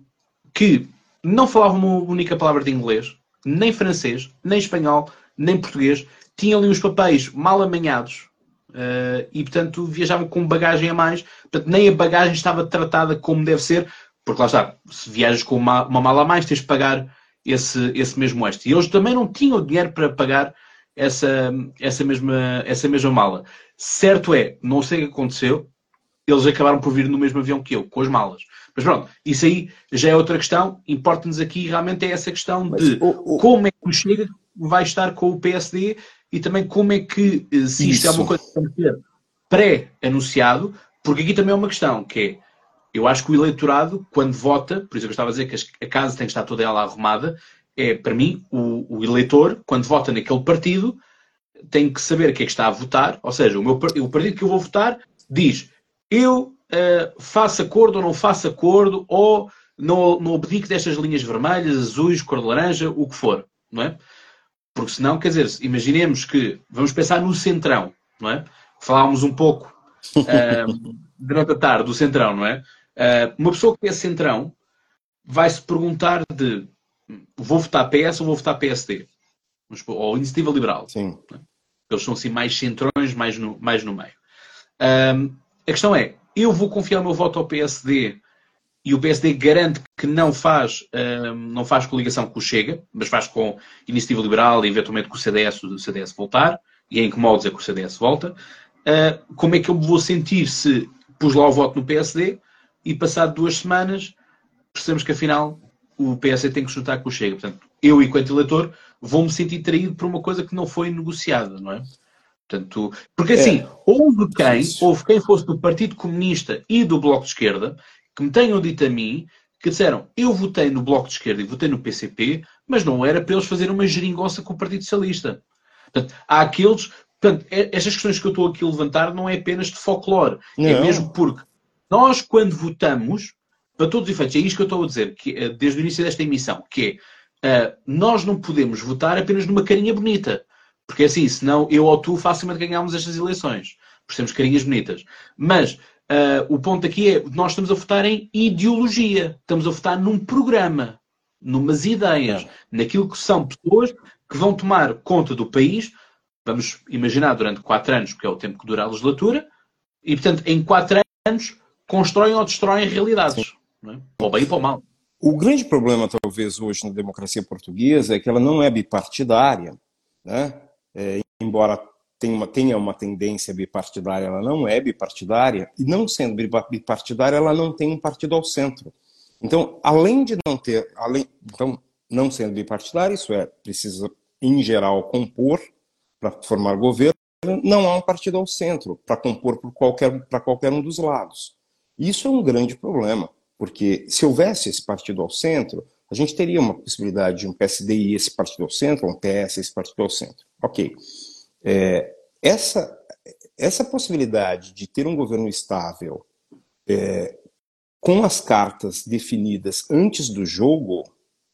que não falavam uma única palavra de inglês, nem francês, nem espanhol, nem português. Tinham ali uns papéis mal amanhados uh, e, portanto, viajavam com bagagem a mais. Portanto, nem a bagagem estava tratada como deve ser, porque lá está, se viajas com uma, uma mala a mais, tens de pagar esse, esse mesmo oeste. E eles também não tinham dinheiro para pagar essa, essa, mesma, essa mesma mala. Certo é, não sei o que aconteceu, eles acabaram por vir no mesmo avião que eu, com as malas. Mas pronto, isso aí já é outra questão. Importa-nos aqui realmente é essa questão Mas, de o, o... como é que o Chega vai estar com o PSD e também como é que, eh, se isto isso. é uma coisa que tem que ser pré-anunciado, porque aqui também é uma questão, que é, eu acho que o eleitorado, quando vota, por isso é eu estava a dizer que a casa tem que estar toda ela arrumada, é, para mim, o, o eleitor, quando vota naquele partido, tem que saber o que é que está a votar, ou seja, o, meu, o partido que eu vou votar diz eu uh, faço acordo ou não faço acordo, ou não, não abdico destas linhas vermelhas, azuis, cor de laranja, o que for, não é? Porque senão, quer dizer, imaginemos que, vamos pensar no centrão, não é? Falávamos um pouco uh, durante a tarde do centrão, não é? Uh, uma pessoa que é centrão vai se perguntar de vou votar PS ou vou votar PSD? Ou Iniciativa Liberal. Sim. Eles são assim mais centrões, mais no, mais no meio. Um, a questão é, eu vou confiar o meu voto ao PSD e o PSD garante que não faz, um, não faz coligação com o Chega, mas faz com Iniciativa Liberal e eventualmente com o CDS, o CDS voltar, e é incomodo dizer que o CDS volta. Uh, como é que eu me vou sentir se pus lá o voto no PSD e passado duas semanas percebemos que afinal o PSD tem que juntar com o Chega. Portanto, eu, enquanto eleitor, vou-me sentir traído por uma coisa que não foi negociada, não é? Portanto, porque assim, é. houve quem, houve quem fosse do Partido Comunista e do Bloco de Esquerda que me tenham dito a mim que disseram eu votei no Bloco de Esquerda e votei no PCP, mas não era para eles fazerem uma geringonça com o Partido Socialista. Portanto, há aqueles. Portanto, é, estas questões que eu estou aqui a levantar não é apenas de folclore. É não. É mesmo porque nós, quando votamos, para todos os efeitos, é isto que eu estou a dizer, que, eh, desde o início desta emissão, que é uh, nós não podemos votar apenas numa carinha bonita. Porque assim, senão eu ou tu facilmente ganhámos estas eleições. Por sermos carinhas bonitas. Mas uh, o ponto aqui é, nós estamos a votar em ideologia. Estamos a votar num programa, numas ideias, é. naquilo que são pessoas que vão tomar conta do país, vamos imaginar durante quatro anos, que é o tempo que dura a legislatura, e portanto, em quatro anos, constroem ou destroem realidades. Né? Para o bem e para o mal. O grande problema, talvez, hoje na democracia portuguesa é que ela não é bipartidária. Né? É, embora tenha uma, tenha uma tendência bipartidária, ela não é bipartidária, e não sendo bipartidária, ela não tem um partido ao centro. Então, além de não ter, além, então, não sendo bipartidária, isso é, precisa, em geral, compor para formar governo, não há um partido ao centro para compor para qualquer, qualquer um dos lados. Isso é um grande problema. Porque se houvesse esse partido ao centro, a gente teria uma possibilidade de um PSD e esse partido ao centro, um PS e esse partido ao centro. Ok. É, essa, essa possibilidade de ter um governo estável é, com as cartas definidas antes do jogo,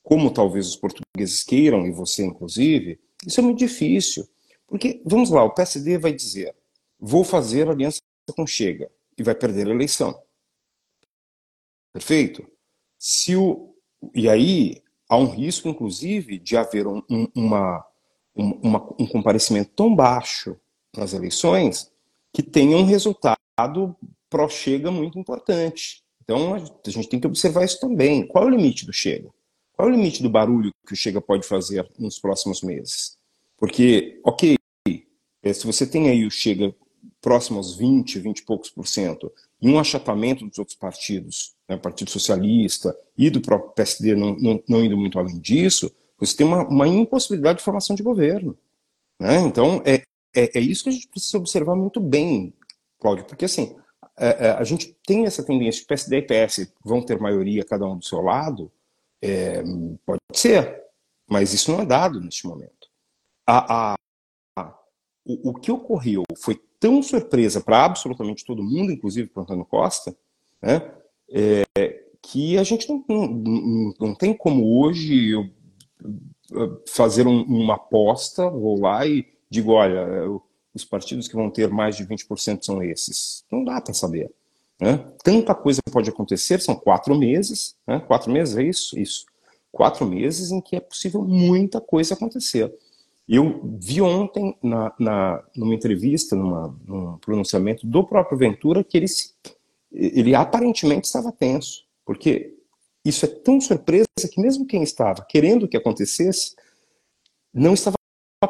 como talvez os portugueses queiram, e você inclusive, isso é muito difícil. Porque, vamos lá, o PSD vai dizer: vou fazer aliança com Chega, e vai perder a eleição. Perfeito? Se o, e aí há um risco, inclusive, de haver um, um, uma, um, uma, um comparecimento tão baixo nas eleições que tenha um resultado pró-chega muito importante. Então a gente tem que observar isso também. Qual é o limite do chega? Qual é o limite do barulho que o chega pode fazer nos próximos meses? Porque, ok, eh, se você tem aí o chega próximo aos 20, 20 e poucos por cento, e um achatamento dos outros partidos, né, Partido Socialista e do próprio PSD não, não, não indo muito além disso, você tem uma, uma impossibilidade de formação de governo. Né? Então, é, é, é, isso que a gente precisa observar muito bem, Cláudio, porque assim, é, é a gente tem essa tendência de PSD e PS vão ter maioria cada um do seu lado, é, pode ser, mas isso não é dado neste momento. A, a, a, o, o que ocorreu foi tão surpresa para absolutamente todo mundo, inclusive para o Antônio Costa, né, é, que a gente não, não, não, tem como hoje eu fazer um, uma aposta, vou lá e digo, olha, os partidos que vão ter mais de 20% são esses. Não dá para saber. Né? Tanta coisa pode acontecer, são quatro meses, né? quatro meses é isso? Isso. Quatro meses em que é possível muita coisa acontecer. Eu vi ontem, na, na, numa entrevista, numa, num pronunciamento do próprio Ventura, que ele, ele aparentemente estava tenso, porque isso é tão surpresa que mesmo quem estava querendo que acontecesse não estava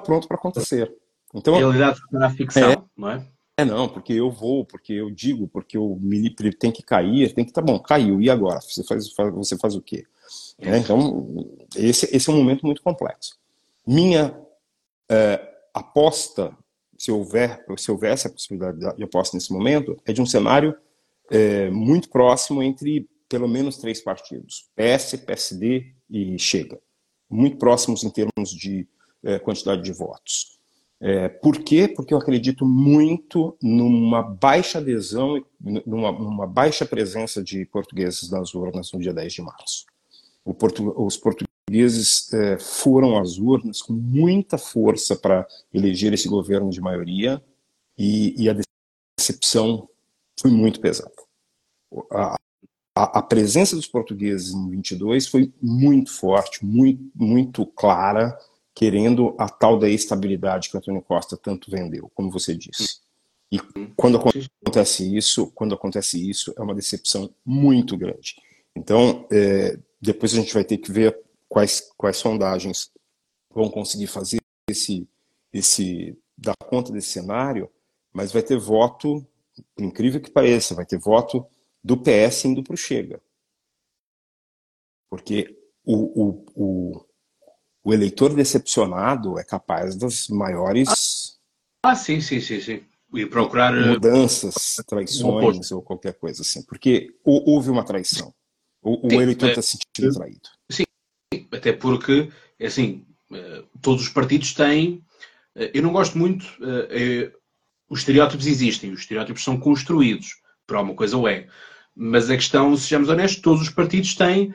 pronto para acontecer. Então, realidade na ficção, é, não é? É, não, porque eu vou, porque eu digo, porque o mini tem que cair, tem que tá bom, caiu, e agora? Você faz, você faz o quê? É, então, esse, esse é um momento muito complexo. Minha é, aposta, se houver, se houvesse a possibilidade de aposta nesse momento, é de um cenário é, muito próximo entre pelo menos três partidos: PS, PSD e Chega. Muito próximos em termos de é, quantidade de votos. É, por quê? Porque eu acredito muito numa baixa adesão, numa, numa baixa presença de portugueses nas urnas no dia 10 de março. Portu, os portugueses é, foram às urnas com muita força para eleger esse governo de maioria e, e a decepção foi muito pesada. A, a, a, presença dos portugueses em 22 foi muito forte, muito, muito clara, querendo a tal da estabilidade que o Antônio Costa tanto vendeu, como você disse. E quando acontece isso, quando acontece isso, é uma decepção muito grande. Então, é, depois a gente vai ter que ver quais, quais sondagens vão conseguir fazer esse, esse dar conta desse cenário, mas vai ter voto, por incrível que pareça, vai ter voto do PS indo para o Chega. Porque o, o, o, o, eleitor decepcionado é capaz das maiores. Ah, sim, sim, sim, sim. E procurar. Eh, mudanças, traições ou qualquer coisa assim. Porque houve uma traição. O, o eleitor está é, se sentindo traído. Sim, até porque, assim, eh, todos os partidos têm. Eh, eu não gosto muito. Os estereótipos existem, os estereótipos são construídos. Por alguma coisa ou é. Mas a questão, sejamos honestos, todos os partidos têm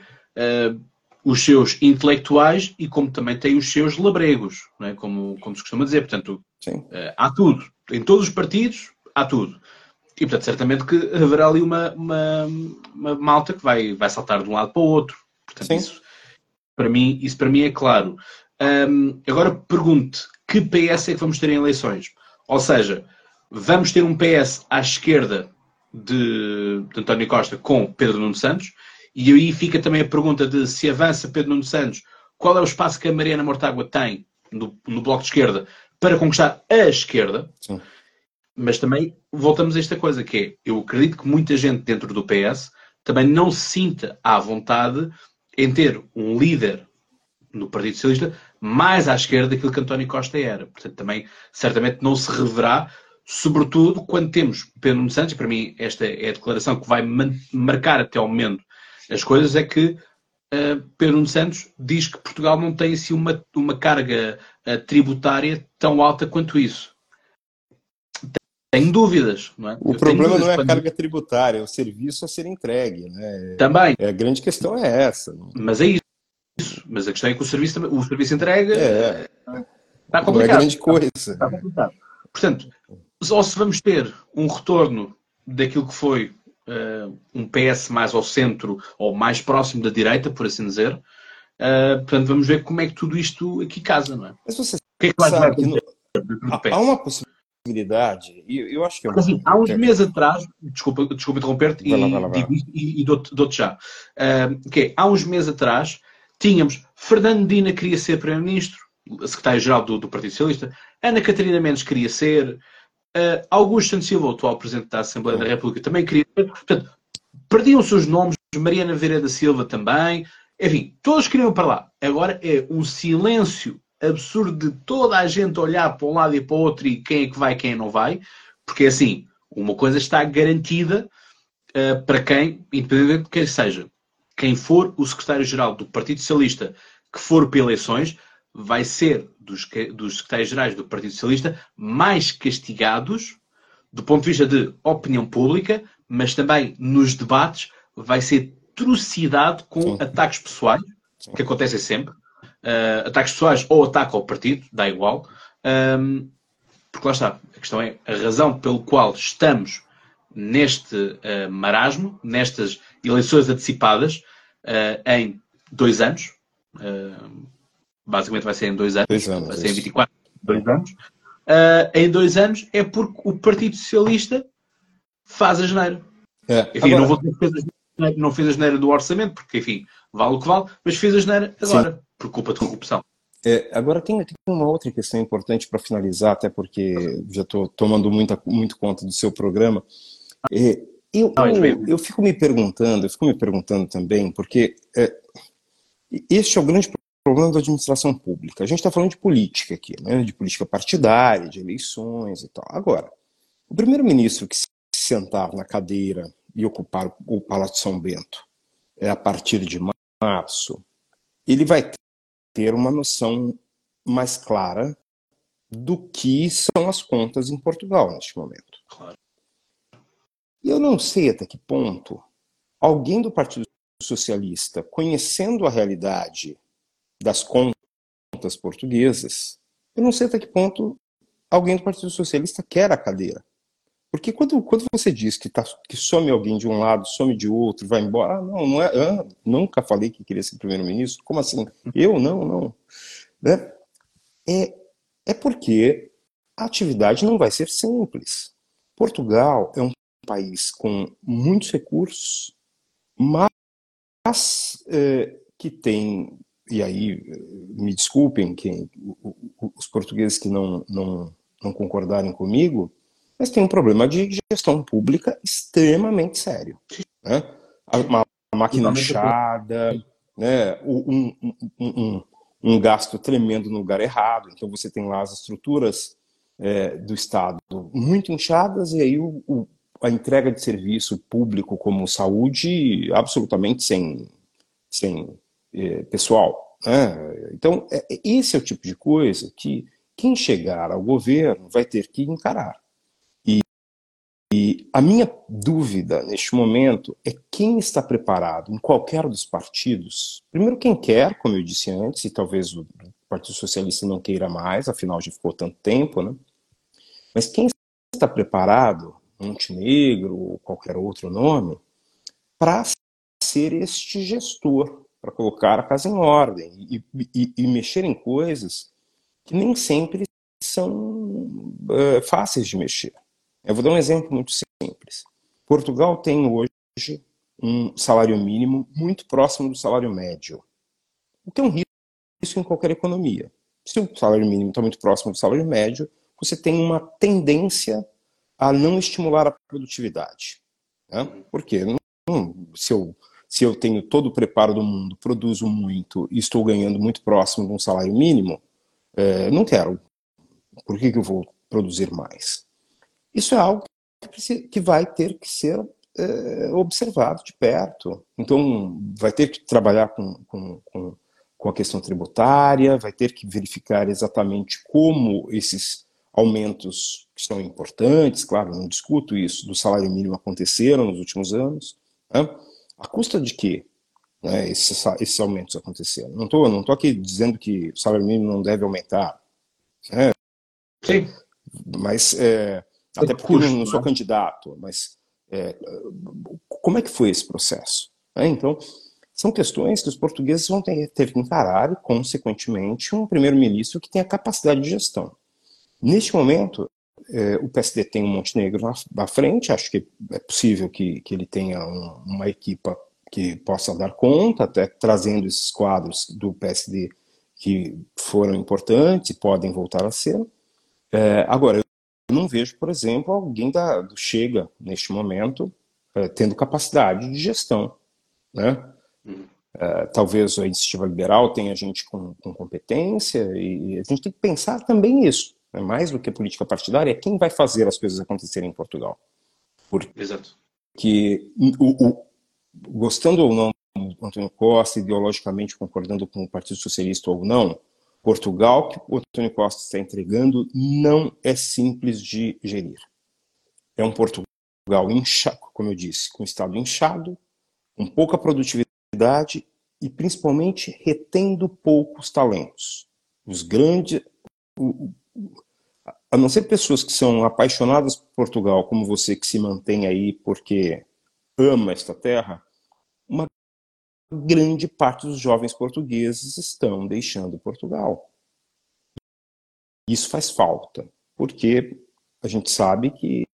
os seus intelectuais e como também têm os seus labregos, é? como, como se costuma dizer. Portanto, uh, há tudo. Em todos os partidos, há tudo. E, portanto, certamente que haverá ali uma, uma, uma malta que vai, vai saltar de um lado para o outro. Portanto, Sim. isso para, mim, isso para mim é claro. Um, agora pergunte, que PS é que vamos ter em eleições? Ou seja, vamos ter um PS à esquerda de, de António Costa com Pedro Nuno Santos, e aí fica também a pergunta de se avança Pedro Nuno Santos, qual é o espaço que a Mariana Mortágua tem no, no bloco de esquerda para conquistar a esquerda. Sim. Mas também voltamos a esta coisa que é, eu acredito que muita gente dentro do PS também não se sinta à vontade em ter um líder no Partido Socialista mais à esquerda daquilo que António Costa era. Portanto, também certamente não se reverá sobretudo quando temos Pedro Nuno Santos, para mim esta é a declaração que vai marcar até ao momento as coisas, é que uh, Pedro Nuno Santos diz que Portugal não tem assim uma, uma carga uh, tributária tão alta quanto isso. Tenho dúvidas, não é? O Eu problema não é a carga tributária, é o serviço a ser entregue, né? Também. É, a grande questão é essa. Mas é isso. Mas a questão é que o serviço, o serviço entrega é. está complicado. Não é grande coisa. Está complicado. Portanto, ou se vamos ter um retorno daquilo que foi uh, um PS mais ao centro ou mais próximo da direita, por assim dizer. Uh, portanto, vamos ver como é que tudo isto aqui casa, não é? Mas você o que é que sabe que no... há uma possibilidade, e eu, eu acho que é uma... assim, há uns meses atrás, desculpa, desculpa interromper-te e, e, e dou-te dou já, uh, que é, há uns meses atrás tínhamos Fernando Dina queria ser Primeiro-Ministro, secretário-geral do, do Partido Socialista, Ana Catarina Mendes queria ser, Uh, Augusto Santos Silva, o atual Presidente da Assembleia da República, também queria. Portanto, perdiam-se os nomes, Mariana Vieira da Silva também. Enfim, todos queriam para lá. Agora é um silêncio absurdo de toda a gente olhar para um lado e para o outro e quem é que vai, quem não vai. Porque assim, uma coisa está garantida uh, para quem, independente de quem seja, quem for o secretário-geral do Partido Socialista que for para eleições, vai ser dos, dos secretários-gerais do Partido Socialista mais castigados do ponto de vista de opinião pública, mas também nos debates vai ser trucidado com Sim. ataques pessoais, Sim. que acontecem sempre. Uh, ataques pessoais ou ataque ao partido, dá igual. Um, porque lá está, a questão é a razão pelo qual estamos neste uh, marasmo, nestas eleições antecipadas, uh, em dois anos. Uh, basicamente vai ser em dois anos, dois anos vai ser em 24, dois anos. Em dois anos é porque o Partido Socialista faz a janeiro. É. Enfim, Agora, não vou dizer que fez não fez a geneira do orçamento, porque, enfim, vale o que vale, mas fez a geneira agora. Por culpa de corrupção. É, agora tem, tem, uma outra questão importante para finalizar, até porque já estou tomando muita, muito conta do seu programa. É, eu, eu, eu, fico me perguntando, eu fico me perguntando também, porque é, este é o grande problema da administração pública. A gente está falando de política aqui, né? de política partidária, de eleições e tal. Agora, o primeiro-ministro que se sentar na cadeira e ocupar o Palácio São Bento é a partir de março, ele vai ter uma noção mais clara do que são as contas em Portugal neste momento. E eu não sei até que ponto alguém do Partido Socialista, conhecendo a realidade das contas portuguesas, eu não sei até que ponto alguém do Partido Socialista quer a cadeira. Porque quando, quando você diz que, tá, que some alguém de um lado, some de outro, vai embora, ah, não, não é, ah, nunca falei que queria ser primeiro-ministro, como assim? Eu? Não, não. Né? É, é porque a atividade não vai ser simples. Portugal é um país com muitos recursos, mas é, que tem, e aí me desculpem quem, os portugueses que não, não, não concordarem comigo, mas tem um problema de gestão pública extremamente sério. Né? Uma máquina inchada, né? um, um, um, um, gasto tremendo no lugar errado. Então você tem lá as estruturas é, do Estado muito inchadas e aí o, o, a entrega de serviço público como saúde absolutamente sem, sem é, pessoal. Né? Então é, esse é o tipo de coisa que quem chegar ao governo vai ter que encarar. A minha dúvida neste momento é quem está preparado em qualquer dos partidos. Primeiro, quem quer, como eu disse antes, e talvez o Partido Socialista não queira mais, afinal já ficou tanto tempo, né? Mas quem está preparado, Montenegro ou qualquer outro nome, para ser este gestor, para colocar a casa em ordem e, e, e mexer em coisas que nem sempre são uh, fáceis de mexer. Eu vou dar um exemplo muito simples. Portugal tem hoje um salário mínimo muito próximo do salário médio, o que é um risco em qualquer economia. Se o salário mínimo está muito próximo do salário médio, você tem uma tendência a não estimular a produtividade. Né? Por quê? se, eu, se eu tenho todo o preparo do mundo, produzo muito e estou ganhando muito próximo de um salário mínimo, é, não quero. Por que, que eu vou produzir mais? Isso é algo que vai ter que ser é, observado de perto. Então, vai ter que trabalhar com, com, com, com a questão tributária, vai ter que verificar exatamente como esses aumentos que são importantes, claro, não discuto isso, do salário mínimo aconteceram nos últimos anos. Né? A custa de quê? Né, esses, esses aumentos aconteceram. Não estou não tô aqui dizendo que o salário mínimo não deve aumentar. Né? Sim. Mas é, até porque custo, eu não sou né? candidato, mas é, como é que foi esse processo? É, então, são questões que os portugueses vão ter, ter que encarar e, consequentemente, um primeiro-ministro que tenha capacidade de gestão. Neste momento, é, o PSD tem um Montenegro na, na, frente, acho que é possível que, que ele tenha um, uma equipa que possa dar conta, até trazendo esses quadros do PSD que foram importantes e podem voltar a ser. É, agora, eu não vejo, por exemplo, alguém da, do Chega, neste momento, é, tendo capacidade de gestão. Né? É, talvez a iniciativa liberal tenha gente com, com, competência, e a gente tem que pensar também isso. Né? Mais do que política partidária, é quem vai fazer as coisas acontecerem em Portugal. Porque Exato. o, o, gostando ou não Antônio Costa, ideologicamente concordando com o Partido Socialista ou não, Portugal, que o Antônio Costa está entregando, não é simples de gerir. É um Portugal inchado, como eu disse, com estado inchado, com pouca produtividade e principalmente retendo poucos talentos. Os grandes. A não ser pessoas que são apaixonadas por Portugal, como você que se mantém aí porque ama esta terra, uma grande parte dos jovens portugueses estão deixando Portugal. Isso faz falta, porque a gente sabe que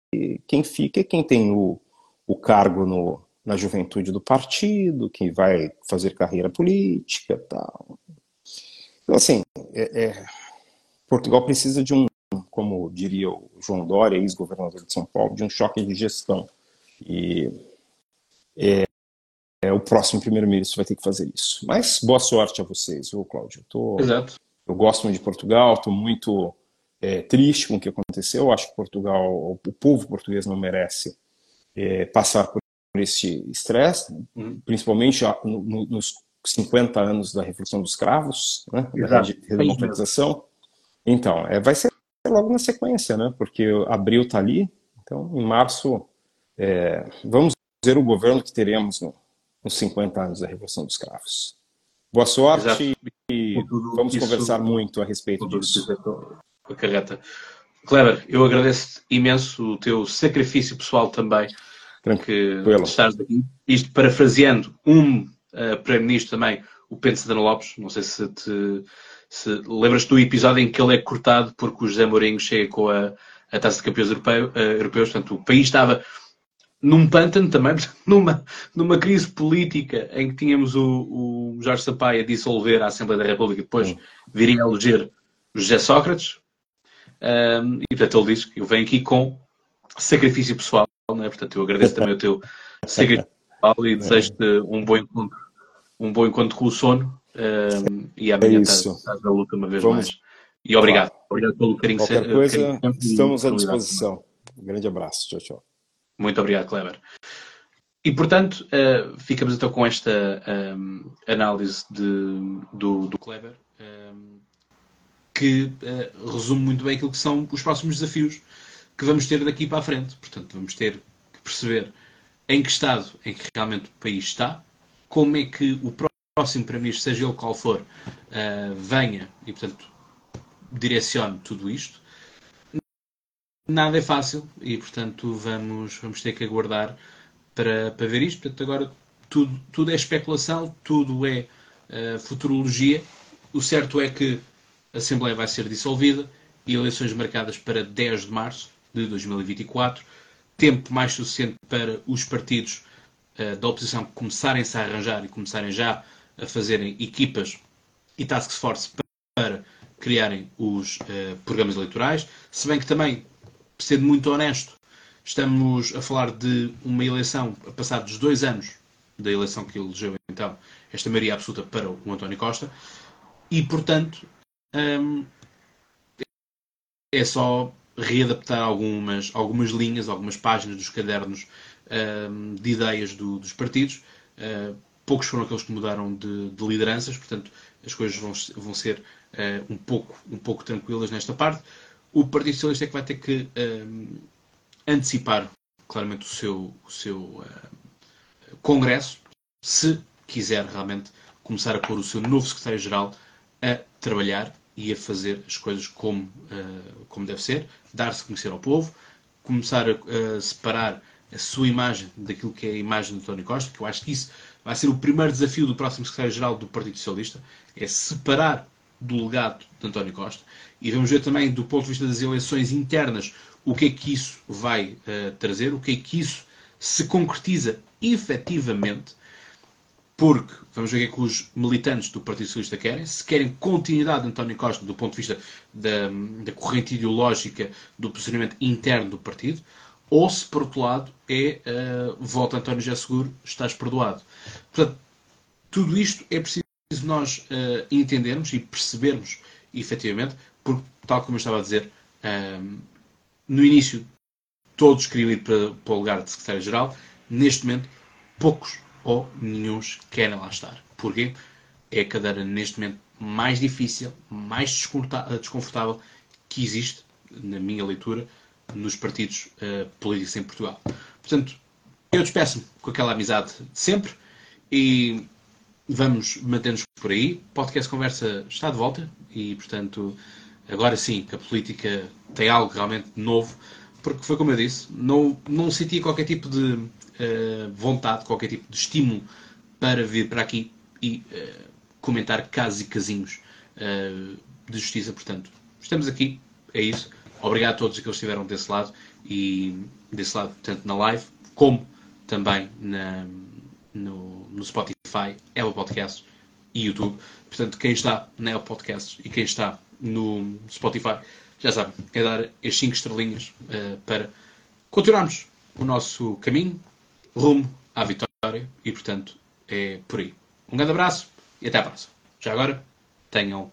quem fica é quem tem o, o cargo no, na juventude do partido, que vai fazer carreira política tal. Então, assim, é, é, Portugal precisa de um, como diria o João Dória, ex-governador de São Paulo, de um choque de gestão. E é, é o próximo primeiro-ministro vai ter que fazer isso. Mas boa sorte a vocês, viu, Cláudio? Tô, Exato. Eu gosto muito de Portugal, estou muito é, triste com o que aconteceu. Eu acho que Portugal, o povo português não merece é, passar por esse estresse, uhum. principalmente no, no, nos 50 anos da Revolução dos Cravos, né, da redemocratização. Então, é, vai ser logo na sequência, né, porque abril está ali, então em março é, vamos ver o governo que teremos no, nos 50 anos da Revolução dos Cravos. Boa sorte Exato. e vamos isso, conversar muito a respeito disso. Carreta. Kleber, eu agradeço imenso o teu sacrifício pessoal também. Tranquilo. Que estás aqui. Isto parafraseando um uh, Primeiro-Ministro também, o Pedro Santana Lopes. Não sei se te se lembras do episódio em que ele é cortado porque o José Mourinho chega com a, a taça de campeões europeu, uh, europeus. Portanto, o país estava num pântano também, numa, numa crise política em que tínhamos o, o Jorge Sampaio a dissolver a Assembleia da República e depois viria a eleger José Sócrates. Um, e portanto ele diz que eu venho aqui com sacrifício pessoal, não é? portanto eu agradeço também o teu sacrifício pessoal e desejo-te um bom encontro, um bom encontro com o sono um, e amanhã é estás, na luta uma vez Vamos. mais. E obrigado. Obrigado pelo carinho. Qualquer coisa, carinho estamos à disposição. Um grande abraço. Tchau, tchau. Muito obrigado, Kleber. E, portanto, uh, ficamos então com esta um, análise de, do, do Kleber, um, que uh, resume muito bem aquilo que são os próximos desafios que vamos ter daqui para a frente. Portanto, vamos ter que perceber em que estado em que realmente o país está, como é que o próximo Primeiro-Ministro, seja ele qual for, uh, venha e, portanto, direcione tudo isto nada é fácil e, portanto, vamos, vamos ter que aguardar para, para ver isto. Portanto, agora tudo, tudo é especulação, tudo é uh, futurologia. O certo é que a Assembleia vai ser dissolvida e eleições marcadas para 10 de março de 2024. Tempo mais suficiente para os partidos uh, da oposição começarem-se a arranjar e começarem já a fazerem equipas e task force para, criarem os uh, programas eleitorais. Se bem que também sendo muito honesto, estamos a falar de uma eleição, a passar dos dois anos da eleição que elegeu então esta maioria absoluta para o António Costa, e portanto hum, é só readaptar algumas, algumas linhas, algumas páginas dos cadernos hum, de ideias do, dos partidos. Uh, poucos foram aqueles que mudaram de, de, lideranças, portanto as coisas vão, vão ser uh, um, pouco, um pouco tranquilas nesta parte o Partido Socialista é que vai ter que um, antecipar claramente o seu, o seu uh, congresso, se quiser realmente começar a pôr o seu novo secretário-geral a trabalhar e a fazer as coisas como, uh, como deve ser, dar-se a conhecer ao povo, começar a, a, separar a sua imagem daquilo que é a imagem de António Costa, que eu acho que isso vai ser o primeiro desafio do próximo secretário-geral do Partido Socialista, é separar do legado de António Costa e vamos ver também do ponto de vista das eleições internas o que é que isso vai uh, trazer, o que é que isso se concretiza efetivamente, porque vamos ver o que é que os militantes do Partido Socialista querem, se querem continuidade de António Costa do ponto de vista da, da corrente ideológica do posicionamento interno do partido, ou se, por outro lado, é uh, volta António já seguro, estás perdoado. Portanto, tudo isto é preciso nós uh, entendermos e percebermos efetivamente, porque, tal como eu estava a dizer, ehm, no início todos queriam ir para, para o lugar de secretário-geral, neste momento poucos ou nenhum querem lá estar. Porquê? É a cadeira neste momento mais difícil, mais desconfortável que existe, na minha leitura, nos partidos uh, políticos em Portugal. Portanto, eu despeço-me com aquela amizade de sempre e vamos manter-nos por aí. Podcast Conversa está de volta e, portanto, agora sim que a política tem algo realmente novo, porque foi como eu disse, não, não senti qualquer tipo de uh, vontade, qualquer tipo de estímulo para vir para aqui e uh, comentar casos e casinhos uh, de justiça. Portanto, estamos aqui, é isso. Obrigado a todos que estiveram desse lado e desse lado, tanto na live como também na, no, no Spotify, Apple Podcasts e YouTube. Portanto, quem está na Apple Podcasts e quem está no Spotify, já sabe, é dar as 5 estrelinhas uh, para continuarmos o nosso caminho rumo à vitória e, portanto, é por aí. Um grande abraço e até à próxima. Já agora, tenham